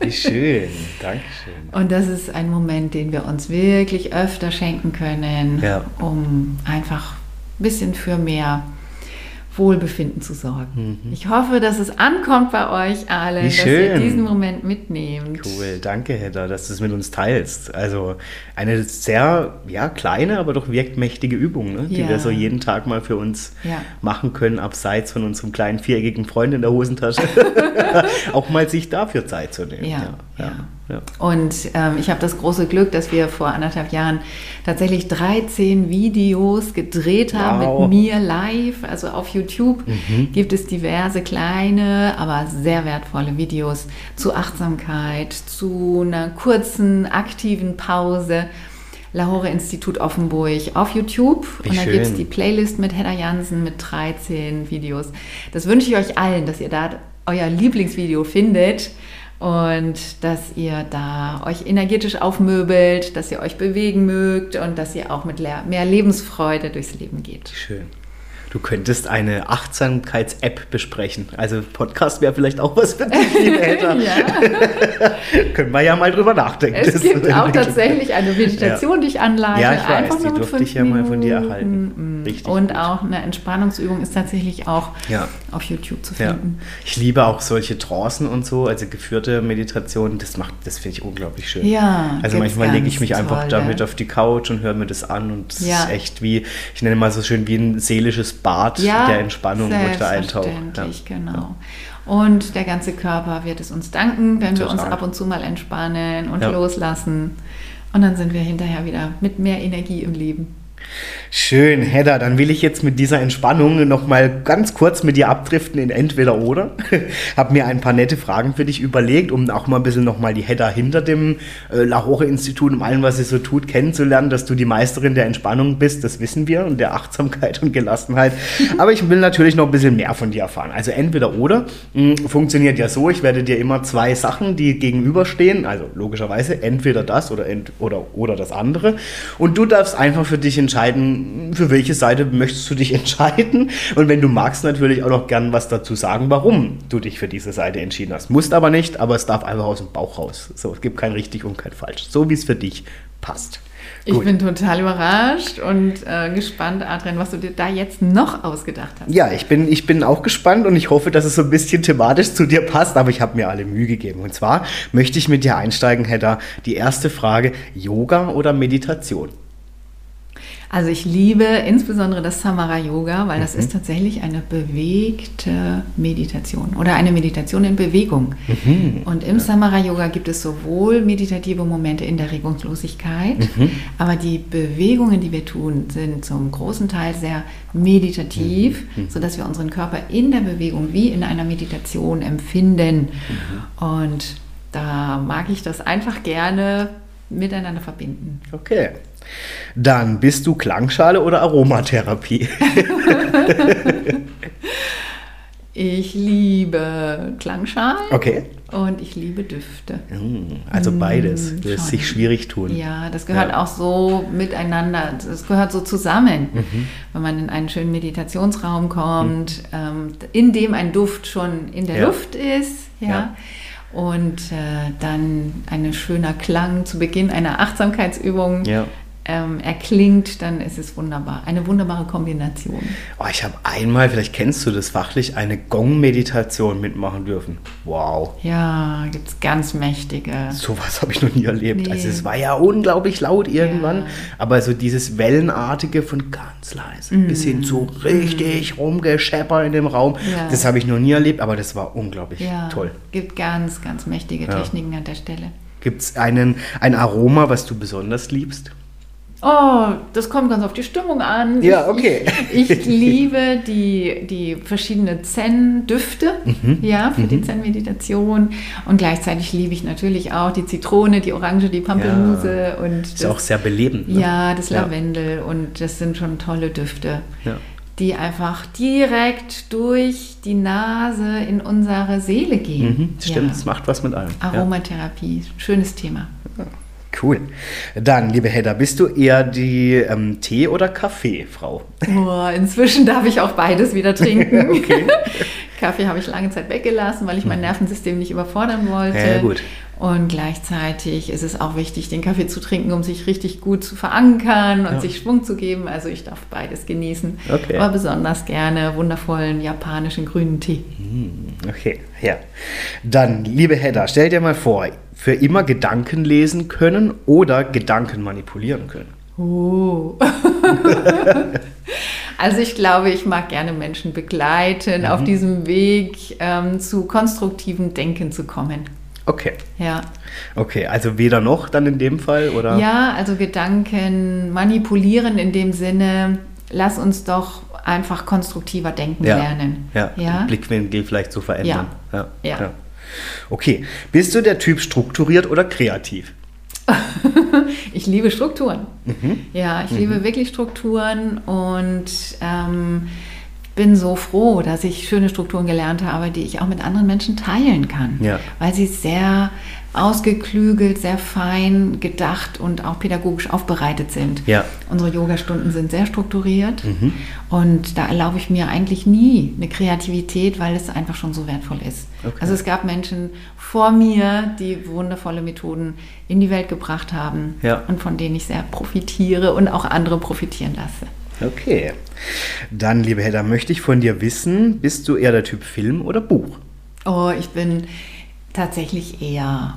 wie schön. Dankeschön. Und das ist ein Moment, den wir uns wirklich öfter schenken können, Ja. um einfach ein bisschen für mehr Wohlbefinden zu sorgen. Ich hoffe, dass es ankommt bei euch alle, Mhm. Dass ihr diesen Moment mitnehmt. Cool, danke Hedda, dass du es mit uns teilst. Also eine sehr ja, kleine, aber doch wirkmächtige Übung, ne? die Ja. wir so jeden Tag mal für uns Ja. machen können, abseits von unserem kleinen viereckigen Freund in der Hosentasche. Auch mal sich dafür Zeit zu nehmen. Ja, ja, Ja. Und ähm, ich habe das große Glück, dass wir vor anderthalb Jahren tatsächlich 13 Videos gedreht haben wow. mit mir live. Also auf YouTube mhm. gibt es diverse kleine, aber sehr wertvolle Videos zu Achtsamkeit, zu einer kurzen, aktiven Pause. Lahore Institut Offenburg auf YouTube. Wie und da gibt es die Playlist mit Hedda Jansen mit 13 Videos. Das wünsche ich euch allen, dass ihr da euer Lieblingsvideo findet und dass ihr da euch energetisch aufmöbelt, dass ihr euch bewegen mögt und dass ihr auch mit mehr Lebensfreude durchs Leben geht. Schön. Du könntest eine Achtsamkeits-App besprechen. Also Podcast wäre vielleicht auch was für dich, Eltern. Können wir ja mal drüber nachdenken. Es gibt auch tatsächlich eine Meditation, ja. die ich anleite. Ja, ich weiß, Einfach die durfte ich ja mal von dir erhalten. Richtig Und gut. auch eine Entspannungsübung ist tatsächlich auch ja. auf YouTube zu finden. Ja. Ich liebe auch solche Trancen und so, also geführte Meditationen. Das macht, das finde ich unglaublich schön. Ja, also manchmal lege ich mich tolle. einfach damit auf die Couch und höre mir das an und es ist echt wie, ich nenne mal so schön wie ein seelisches Bad ja, der Entspannung, wo ich da eintauche. Ja. genau. Und der ganze Körper wird es uns danken, wenn Total. wir uns ab und zu mal entspannen und ja. loslassen. Und dann sind wir hinterher wieder mit mehr Energie im Leben. Schön, Hedda, dann will ich jetzt mit dieser Entspannung noch mal ganz kurz mit dir abdriften in entweder oder. Hab mir ein paar nette Fragen für dich überlegt, um auch mal ein bisschen noch mal die Hedda hinter dem äh, Lahore Institut und allem, was sie so tut, kennenzulernen, dass du die Meisterin der Entspannung bist, das wissen wir und der Achtsamkeit und Gelassenheit. Aber ich will natürlich noch ein bisschen mehr von dir erfahren. Also entweder oder mh, hm, funktioniert ja so, ich werde dir immer zwei Sachen, die gegenüberstehen, also logischerweise entweder das oder ent oder oder das andere und du darfst einfach für dich entscheiden, für welche Seite möchtest du dich entscheiden? Und wenn du magst, natürlich auch noch gern was dazu sagen, warum du dich für diese Seite entschieden hast. Musst aber nicht, aber es darf einfach aus dem Bauch raus. So, es gibt kein richtig und kein falsch. So wie es für dich passt. Ich Gut. bin total überrascht und äh, gespannt, Adrian, was du dir da jetzt noch ausgedacht hast. Ja, ich bin, ich bin auch gespannt und ich hoffe, dass es so ein bisschen thematisch zu dir passt, aber ich habe mir alle Mühe gegeben. Und zwar möchte ich mit dir einsteigen, Hedda. Die erste Frage, Yoga oder Meditation? Also ich liebe insbesondere das Samara Yoga, weil das mhm. ist tatsächlich eine bewegte Meditation oder eine Meditation in Bewegung. Mhm. Und im ja. Samara Yoga gibt es sowohl meditative Momente in der Regungslosigkeit, mhm. aber die Bewegungen, die wir tun, sind zum großen Teil sehr meditativ, mhm. mhm. sodass wir unseren Körper in der Bewegung wie in einer Meditation empfinden. Mhm. Und da mag ich das einfach gerne miteinander verbinden. Okay. Dann bist du Klangschale oder Aromatherapie? ich liebe Klangschalen. Okay. Und ich liebe Düfte. Mm, also beides, mm, lässt sich schwierig tun. Ja, das gehört ja. auch so miteinander, das gehört so zusammen. Mhm. Wenn man in einen schönen Meditationsraum kommt, mhm. ähm, in dem ein Duft schon in der ja. Luft ist, ja. ja und äh, dann ein schöner Klang zu Beginn einer Achtsamkeitsübung. Ja ähm, erklingt, dann ist es wunderbar. Eine wunderbare Kombination. Oh, ich habe einmal, vielleicht kennst du das fachlich, eine Gong-Meditation mitmachen dürfen. Wow. Ja, gibt es ganz mächtige. Sowas habe ich noch nie erlebt. Nee. Also es war ja unglaublich laut irgendwann, ja. aber so dieses Wellenartige von ganz leise mm. bis hin zu richtig mm. rumgeschepper in dem Raum, ja. das habe ich noch nie erlebt, aber das war unglaublich ja. toll. Gibt ganz, ganz mächtige Techniken an der Stelle. Gibt es ein Aroma, was du besonders liebst? Oh, das kommt ganz auf die Stimmung an. Ja, okay. Ich, ich liebe die, die verschiedenen Zen-Düfte, mhm. ja, für mhm. die Zen-Meditation. Und gleichzeitig liebe ich natürlich auch die Zitrone, die Orange, die Pampelmuse. Ja. Und ist das, auch sehr belebend. Ne? Ja, das Lavendel. Ja. Und das sind schon tolle Düfte. Ja. Die einfach direkt durch die Nase in unsere Seele gehen. Mhm, stimmt, es macht was mit allem. Aromatherapie, schönes Thema. Cool. Dann, liebe Hedda, bist du eher die ähm, Tee- oder Kaffeefrau? Oh, inzwischen darf ich auch beides wieder trinken. okay. Kaffee habe ich lange Zeit weggelassen, weil ich mein mhm. Nervensystem nicht überfordern wollte. Ja, gut. Und gleichzeitig ist es auch wichtig, den Kaffee zu trinken, um sich richtig gut zu verankern und ja. sich Schwung zu geben. Also ich darf beides genießen. Okay. Aber besonders gerne wundervollen japanischen grünen Tee. Hm, okay, ja. Dann, liebe Hedda, stell dir mal vor, für immer Gedanken lesen können oder Gedanken manipulieren können. Oh. also ich glaube, ich mag gerne Menschen begleiten, mhm. auf diesem Weg ähm, zu konstruktivem Denken zu kommen. Okay. Ja. Okay, also weder noch dann in dem Fall, oder? Ja, also Gedanken manipulieren in dem Sinne, lass uns doch einfach konstruktiver denken Ja. lernen. Ja, Ja. Blickwinkel vielleicht zu verändern. Ja. Ja. Okay, bist du der Typ strukturiert oder kreativ? Ich liebe Strukturen. Mhm. Ja, ich liebe wirklich Strukturen und ähm, bin so froh, dass ich schöne Strukturen gelernt habe, die ich auch mit anderen Menschen teilen kann. Ja. Weil sie sehr ausgeklügelt, sehr fein gedacht und auch pädagogisch aufbereitet sind. Ja. Unsere Yogastunden sind sehr strukturiert Mhm. und da erlaube ich mir eigentlich nie eine Kreativität, weil es einfach schon so wertvoll ist. Okay. Also es gab Menschen vor mir, die wundervolle Methoden in die Welt gebracht haben Ja. und von denen ich sehr profitiere und auch andere profitieren lasse. Okay. Dann, liebe Hedda, möchte ich von dir wissen, bist du eher der Typ Film oder Buch? Oh, ich bin tatsächlich eher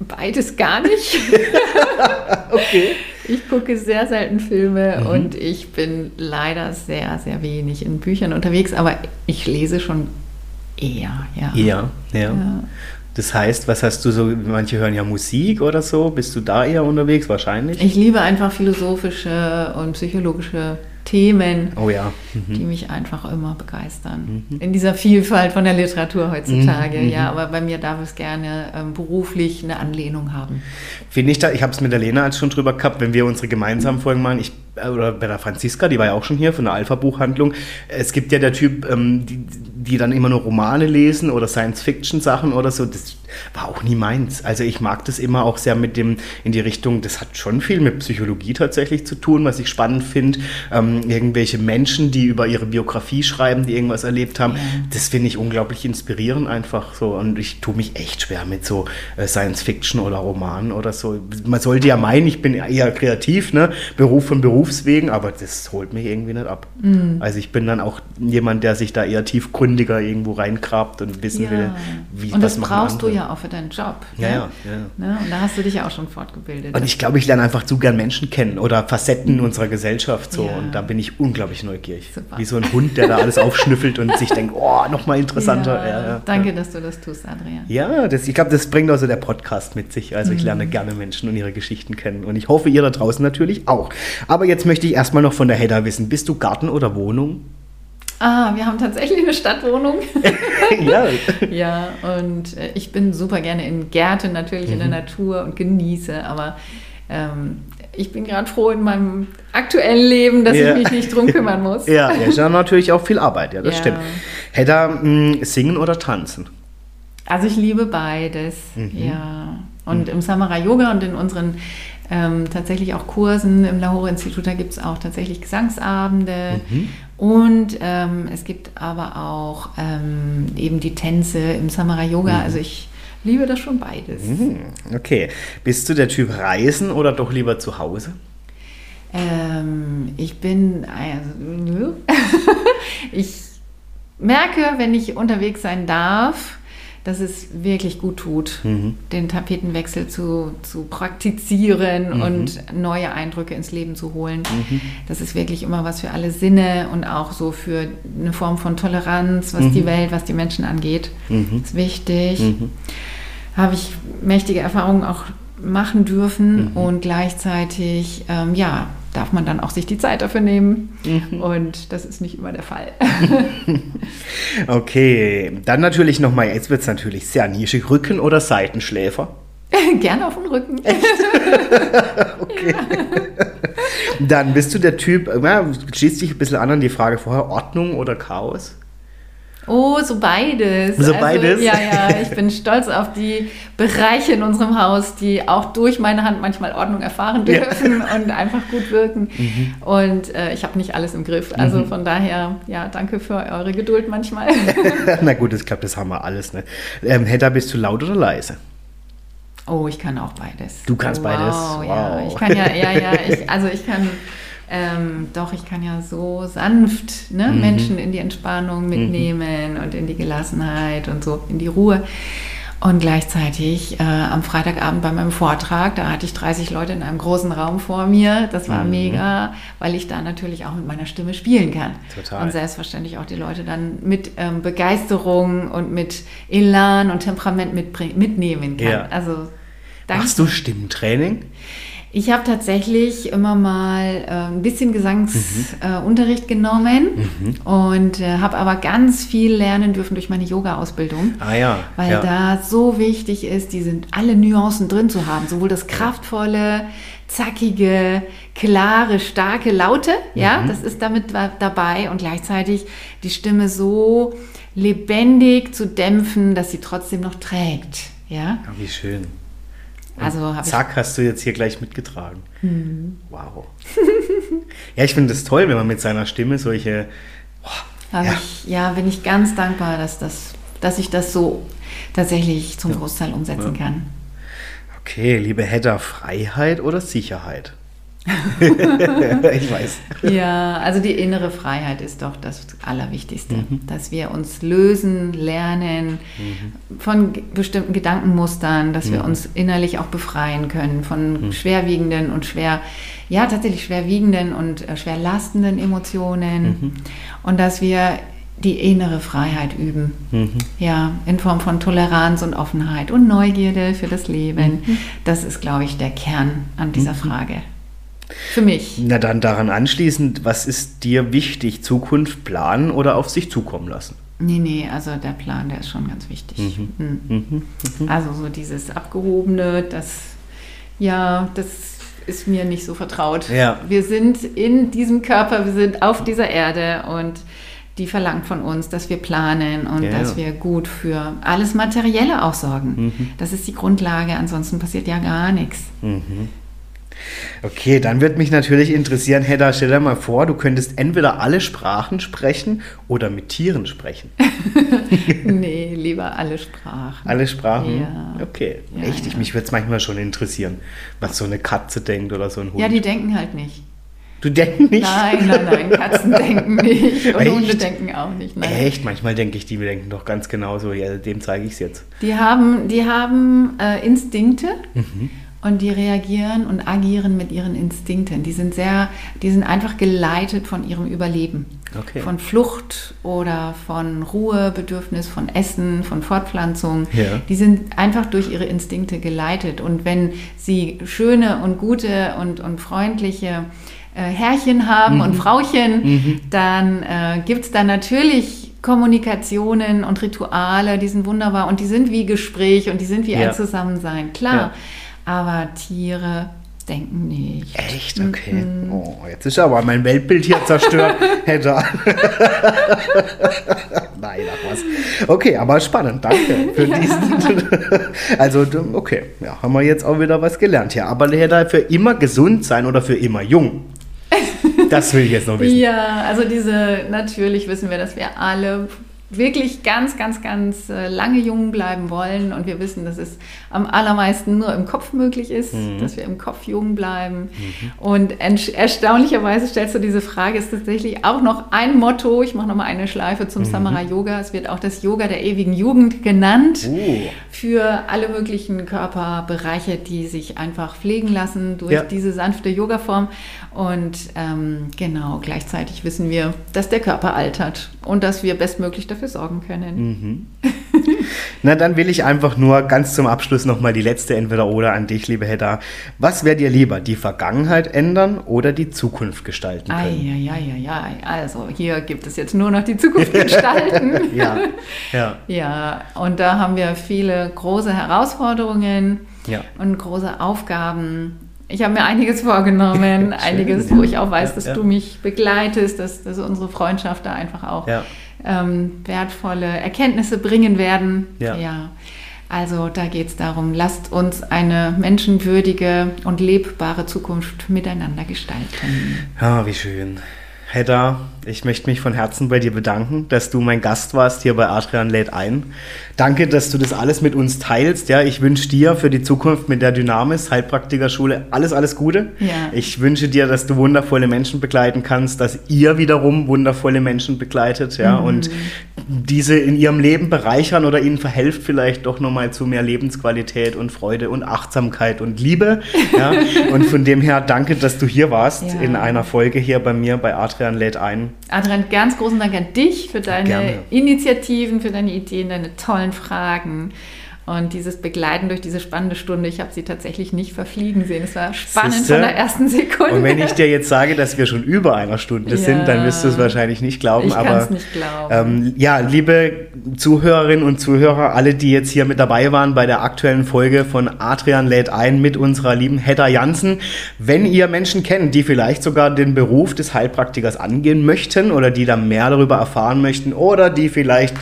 beides gar nicht. Okay. Ich gucke sehr selten Filme Mhm. und ich bin leider sehr, sehr wenig in Büchern unterwegs, aber ich lese schon eher, ja. Ja, ja. Ja. Das heißt, was hast du so, manche hören ja Musik oder so, bist du da eher unterwegs wahrscheinlich? Ich liebe einfach philosophische und psychologische Themen, oh ja. Mhm. die mich einfach immer begeistern. In dieser Vielfalt von der Literatur heutzutage, Mhm, ja, aber bei mir darf es gerne ähm, beruflich eine Anlehnung haben. Finde ich da, ich habe es mit der Lena als schon drüber gehabt, wenn wir unsere gemeinsamen Folgen machen, ich, oder bei der Franziska, die war ja auch schon hier von der Alpha-Buchhandlung. Es gibt ja der Typ, ähm, die, die dann immer nur Romane lesen oder Science-Fiction-Sachen oder so. Das war auch nie meins. Also ich mag das immer auch sehr mit dem in die Richtung, das hat schon viel mit Psychologie tatsächlich zu tun, was ich spannend finde. Ähm, irgendwelche Menschen, die über ihre Biografie schreiben, die irgendwas erlebt haben, Ja. das finde ich unglaublich inspirierend einfach so. Und ich tue mich echt schwer mit so äh, Science-Fiction oder Romanen oder so. Man sollte ja meinen, ich bin eher kreativ, ne? Beruf von Berufswegen, aber das holt mich irgendwie nicht ab. Also ich bin dann auch jemand, der sich da eher tiefgründiger irgendwo reingrabt und wissen will, wie und was das brauchst du andere. ja auch für deinen Job. Ja, ne? ja, ja. Ne? Und da hast du dich ja auch schon fortgebildet. Und ich glaube, ich lerne einfach zu gern Menschen kennen oder Facetten unserer Gesellschaft so. Ja. Und da bin ich unglaublich neugierig. Super. Wie so ein Hund, der da alles aufschnüffelt und sich denkt, oh, nochmal interessanter. Ja, Ja, ja, danke, ja. dass du das tust, Adrian. Ja, das, ich glaube, das bringt also der Podcast mit sich. Also ich Mhm. lerne gerne Menschen und ihre Geschichten kennen. Und ich hoffe, ihr da draußen natürlich auch. Aber jetzt möchte ich erstmal noch von der Hedda wissen. Bist du Garten oder Wohnung? Ah, wir haben tatsächlich eine Stadtwohnung. ja. ja, und äh, ich bin super gerne in Gärten, natürlich Mhm. in der Natur und genieße, aber ähm, ich bin gerade froh in meinem aktuellen Leben, dass Ja. ich mich nicht drum kümmern muss. Ja, ja, ist ja natürlich auch viel Arbeit, ja, das Ja. stimmt. Hedda, mh, singen oder tanzen? Also ich liebe beides, Mhm. ja. Und im Samara Yoga und in unseren ähm, tatsächlich auch Kursen im Lahore-Institut, da gibt es auch tatsächlich Gesangsabende. Mhm. Und ähm, es gibt aber auch ähm, eben die Tänze im Samara Yoga. Also ich liebe das schon beides. Mhm, Okay. Bist du der Typ Reisen oder doch lieber zu Hause? Ähm, ich bin, also, nö. ich merke, wenn ich unterwegs sein darf, dass es wirklich gut tut, Mhm. den Tapetenwechsel zu, zu praktizieren und neue Eindrücke ins Leben zu holen. Das ist wirklich immer was für alle Sinne und auch so für eine Form von Toleranz, was die Welt, was die Menschen angeht. Mhm. ist wichtig. Mhm. Habe ich mächtige Erfahrungen auch machen dürfen und gleichzeitig, ähm, ja, darf man dann auch sich die Zeit dafür nehmen. Und das ist nicht immer der Fall. Okay, dann natürlich nochmal, jetzt wird es natürlich sehr nischig, Rücken- oder Seitenschläfer? Gerne auf den Rücken. Okay. Dann bist du der Typ, ja, schließt dich ein bisschen an an die Frage vorher, Ordnung oder Chaos? Oh, so beides. So beides? Ja, ja, ich bin stolz auf die Bereiche in unserem Haus, die auch durch meine Hand manchmal Ordnung erfahren Ja. dürfen und einfach gut wirken. Und äh, ich habe nicht alles im Griff. Also von daher, ja, danke für eure Geduld manchmal. Na gut, ich glaube, das haben wir alles. Ne? Ähm, Hedda, bist du laut oder leise? Oh, ich kann auch beides. Du kannst wow, beides? Ja, Wow. ich kann ja, ja, ja, ich, also ich kann, ähm, doch, ich kann ja so sanft ne, Mhm. Menschen in die Entspannung mitnehmen und in die Gelassenheit und so in die Ruhe. Und gleichzeitig äh, am Freitagabend bei meinem Vortrag, da hatte ich 30 Leute in einem großen Raum vor mir. Das war mhm. mega, weil ich da natürlich auch mit meiner Stimme spielen kann. Total. Und selbstverständlich auch die Leute dann mit ähm, Begeisterung und mit Elan und Temperament mitnehmen kann. Ja. Also, Machst du Stimmtraining? Ich habe tatsächlich immer mal äh, ein bisschen Gesangsunterricht mhm. äh, genommen mhm. und äh, habe aber ganz viel lernen dürfen durch meine Yoga-Ausbildung. Ah ja. Weil ja. da so wichtig ist, die sind alle Nuancen drin zu haben. Sowohl das kraftvolle, zackige, klare, starke Laute, mhm. ja, das ist damit dabei und gleichzeitig die Stimme so lebendig zu dämpfen, dass sie trotzdem noch trägt. Ja, oh, wie schön. Also Zack, hast du jetzt hier gleich mitgetragen. Mhm. Wow. ja, ich finde es toll, wenn man mit seiner Stimme solche. Oh, ja. Ich, ja, bin ich ganz dankbar, dass, das, dass ich das so tatsächlich zum ja. Großteil umsetzen ja. kann. Okay, liebe Hedda, Freiheit oder Sicherheit? ich weiß. Ja, also die innere Freiheit ist doch das Allerwichtigste, mhm. dass wir uns lösen, lernen mhm. von bestimmten Gedankenmustern, dass mhm. wir uns innerlich auch befreien können von mhm. schwerwiegenden und schwer, ja tatsächlich schwerwiegenden und äh, schwerlastenden Emotionen mhm. und dass wir die innere Freiheit üben. Mhm. Ja, in Form von Toleranz und Offenheit und Neugierde für das Leben. Mhm. Das ist, glaube ich, der Kern an dieser Frage. Für mich. Na dann daran anschließend, was ist dir wichtig? Zukunft planen oder auf sich zukommen lassen? Nee, nee, also der Plan, der ist schon ganz wichtig. Mhm. Mhm. Mhm. mhm. Also so dieses Abgehobene, das, ja, das ist mir nicht so vertraut. Ja. Wir sind in diesem Körper, wir sind auf dieser Erde und die verlangt von uns, dass wir planen und ja, dass wir gut für alles Materielle auch sorgen. Mhm. Das ist die Grundlage, ansonsten passiert ja gar nichts. Okay, dann wird mich natürlich interessieren, Hedda, stell dir mal vor, du könntest entweder alle Sprachen sprechen oder mit Tieren sprechen. nee, lieber alle Sprachen. Alle Sprachen? Ja. Okay, ja, echt, ja. mich würde es manchmal schon interessieren, was so eine Katze denkt oder so ein Hund. Ja, die denken halt nicht. Du denkst nicht? Nein, nein, nein, Katzen denken nicht und Echt? Hunde denken auch nicht. Nein. Echt? Manchmal denke ich, die denken doch ganz genauso. Ja, dem zeige ich es jetzt. Die haben, die haben äh, Instinkte. Mhm und die reagieren und agieren mit ihren Instinkten. Die sind sehr, die sind einfach geleitet von ihrem Überleben. Okay. Von Flucht oder von Ruhebedürfnis, von Essen, von Fortpflanzung. Ja. Die sind einfach durch ihre Instinkte geleitet. Und wenn sie schöne und gute und, und freundliche äh, Herrchen haben mhm. und Frauchen, mhm. dann äh, gibt es da natürlich Kommunikationen und Rituale, die sind wunderbar und die sind wie Gespräch und die sind wie ja. ein Zusammensein. Klar. Ja. Aber Tiere denken nicht. Echt? Okay. Mhm. Oh, jetzt ist aber mein Weltbild hier zerstört. Hätte. Nein, ach was. Okay, aber spannend. Danke für ja. diesen. also, okay, ja, haben wir jetzt auch wieder was gelernt hier. Aber Hedda, für immer gesund sein oder für immer jung? Das will ich jetzt noch wissen. Ja, also diese, natürlich wissen wir, dass wir alle wirklich ganz, ganz, ganz äh, lange jung bleiben wollen und wir wissen, dass es am allermeisten nur im Kopf möglich ist, mhm. dass wir im Kopf jung bleiben. Mhm. Und erstaunlicherweise stellst du diese Frage, ist tatsächlich auch noch ein Motto, ich mache nochmal eine Schleife zum mhm. Samara Yoga, es wird auch das Yoga der ewigen Jugend genannt, oh. für alle möglichen Körperbereiche, die sich einfach pflegen lassen durch ja. diese sanfte Yoga-Form. Und ähm, genau, gleichzeitig wissen wir, dass der Körper altert und dass wir bestmöglich dafür dafür sorgen können. Mhm. Na, dann will ich einfach nur ganz zum Abschluss nochmal die letzte Entweder-Oder an dich, liebe Hedda. Was wäre dir lieber, die Vergangenheit ändern oder die Zukunft gestalten können? Ja, ja, ja, ja. Also hier gibt es jetzt nur noch die Zukunft gestalten. ja, ja. Ja, und da haben wir viele große Herausforderungen ja. und große Aufgaben. Ich habe mir einiges vorgenommen, einiges, wo ich auch weiß, dass ja, du mich begleitest, dass, dass unsere Freundschaft da einfach auch ähm, wertvolle Erkenntnisse bringen werden. Ja. ja. Also da geht es darum, lasst uns eine menschenwürdige und lebbare Zukunft miteinander gestalten. Ja, wie schön. Hedda, ich möchte mich von Herzen bei dir bedanken, dass du mein Gast warst hier bei Adrian lädt ein. Danke, dass du das alles mit uns teilst. Ja, ich wünsche dir für die Zukunft mit der Dynamis Heilpraktikerschule alles, alles Gute. Ja. Ich wünsche dir, dass du wundervolle Menschen begleiten kannst, dass ihr wiederum wundervolle Menschen begleitet. Ja, mhm. und diese in ihrem Leben bereichern oder ihnen verhelft vielleicht doch nochmal zu mehr Lebensqualität und Freude und Achtsamkeit und Liebe. Ja? und von dem her danke, dass du hier warst ja. in einer Folge hier bei mir bei Adrian lädt ein. Adrian, ganz großen Dank an dich für deine Gerne. Initiativen, für deine Ideen, deine tollen Fragen. Und dieses Begleiten durch diese spannende Stunde, ich habe sie tatsächlich nicht verfliegen sehen. Es war spannend Siehste? von der ersten Sekunde. Und wenn ich dir jetzt sage, dass wir schon über einer Stunde ja. sind, dann wirst du es wahrscheinlich nicht glauben. Ich kann es nicht glauben. Ähm, ja, liebe Zuhörerinnen und Zuhörer, alle, die jetzt hier mit dabei waren bei der aktuellen Folge von Adrian lädt ein mit unserer lieben Hedda Jansen. Wenn ihr Menschen kennt, die vielleicht sogar den Beruf des Heilpraktikers angehen möchten oder die da mehr darüber erfahren möchten oder die vielleicht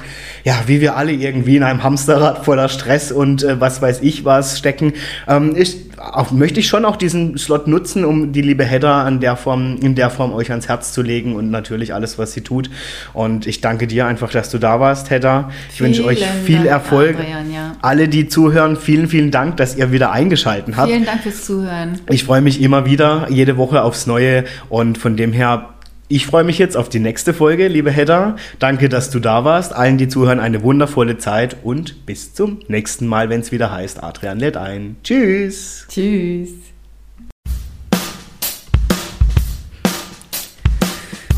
ja, wie wir alle irgendwie in einem Hamsterrad voller Stress und äh, was weiß ich was stecken, ähm, ich, auch, möchte ich schon auch diesen Slot nutzen, um die liebe Hedda an der Form, in der Form euch ans Herz zu legen und natürlich alles, was sie tut. Und ich danke dir einfach, dass du da warst, Hedda. Ich wünsche euch viel Dank, Erfolg. Adrian, ja. Alle, die zuhören, vielen, vielen Dank, dass ihr wieder eingeschaltet habt. Vielen Dank fürs Zuhören. Ich freue mich immer wieder, jede Woche aufs Neue und von dem her ich freue mich jetzt auf die nächste Folge, liebe Hedda. Danke, dass du da warst. Allen, die zuhören, eine wundervolle Zeit und bis zum nächsten Mal, wenn es wieder heißt, Adrian lädt ein. Tschüss. Tschüss.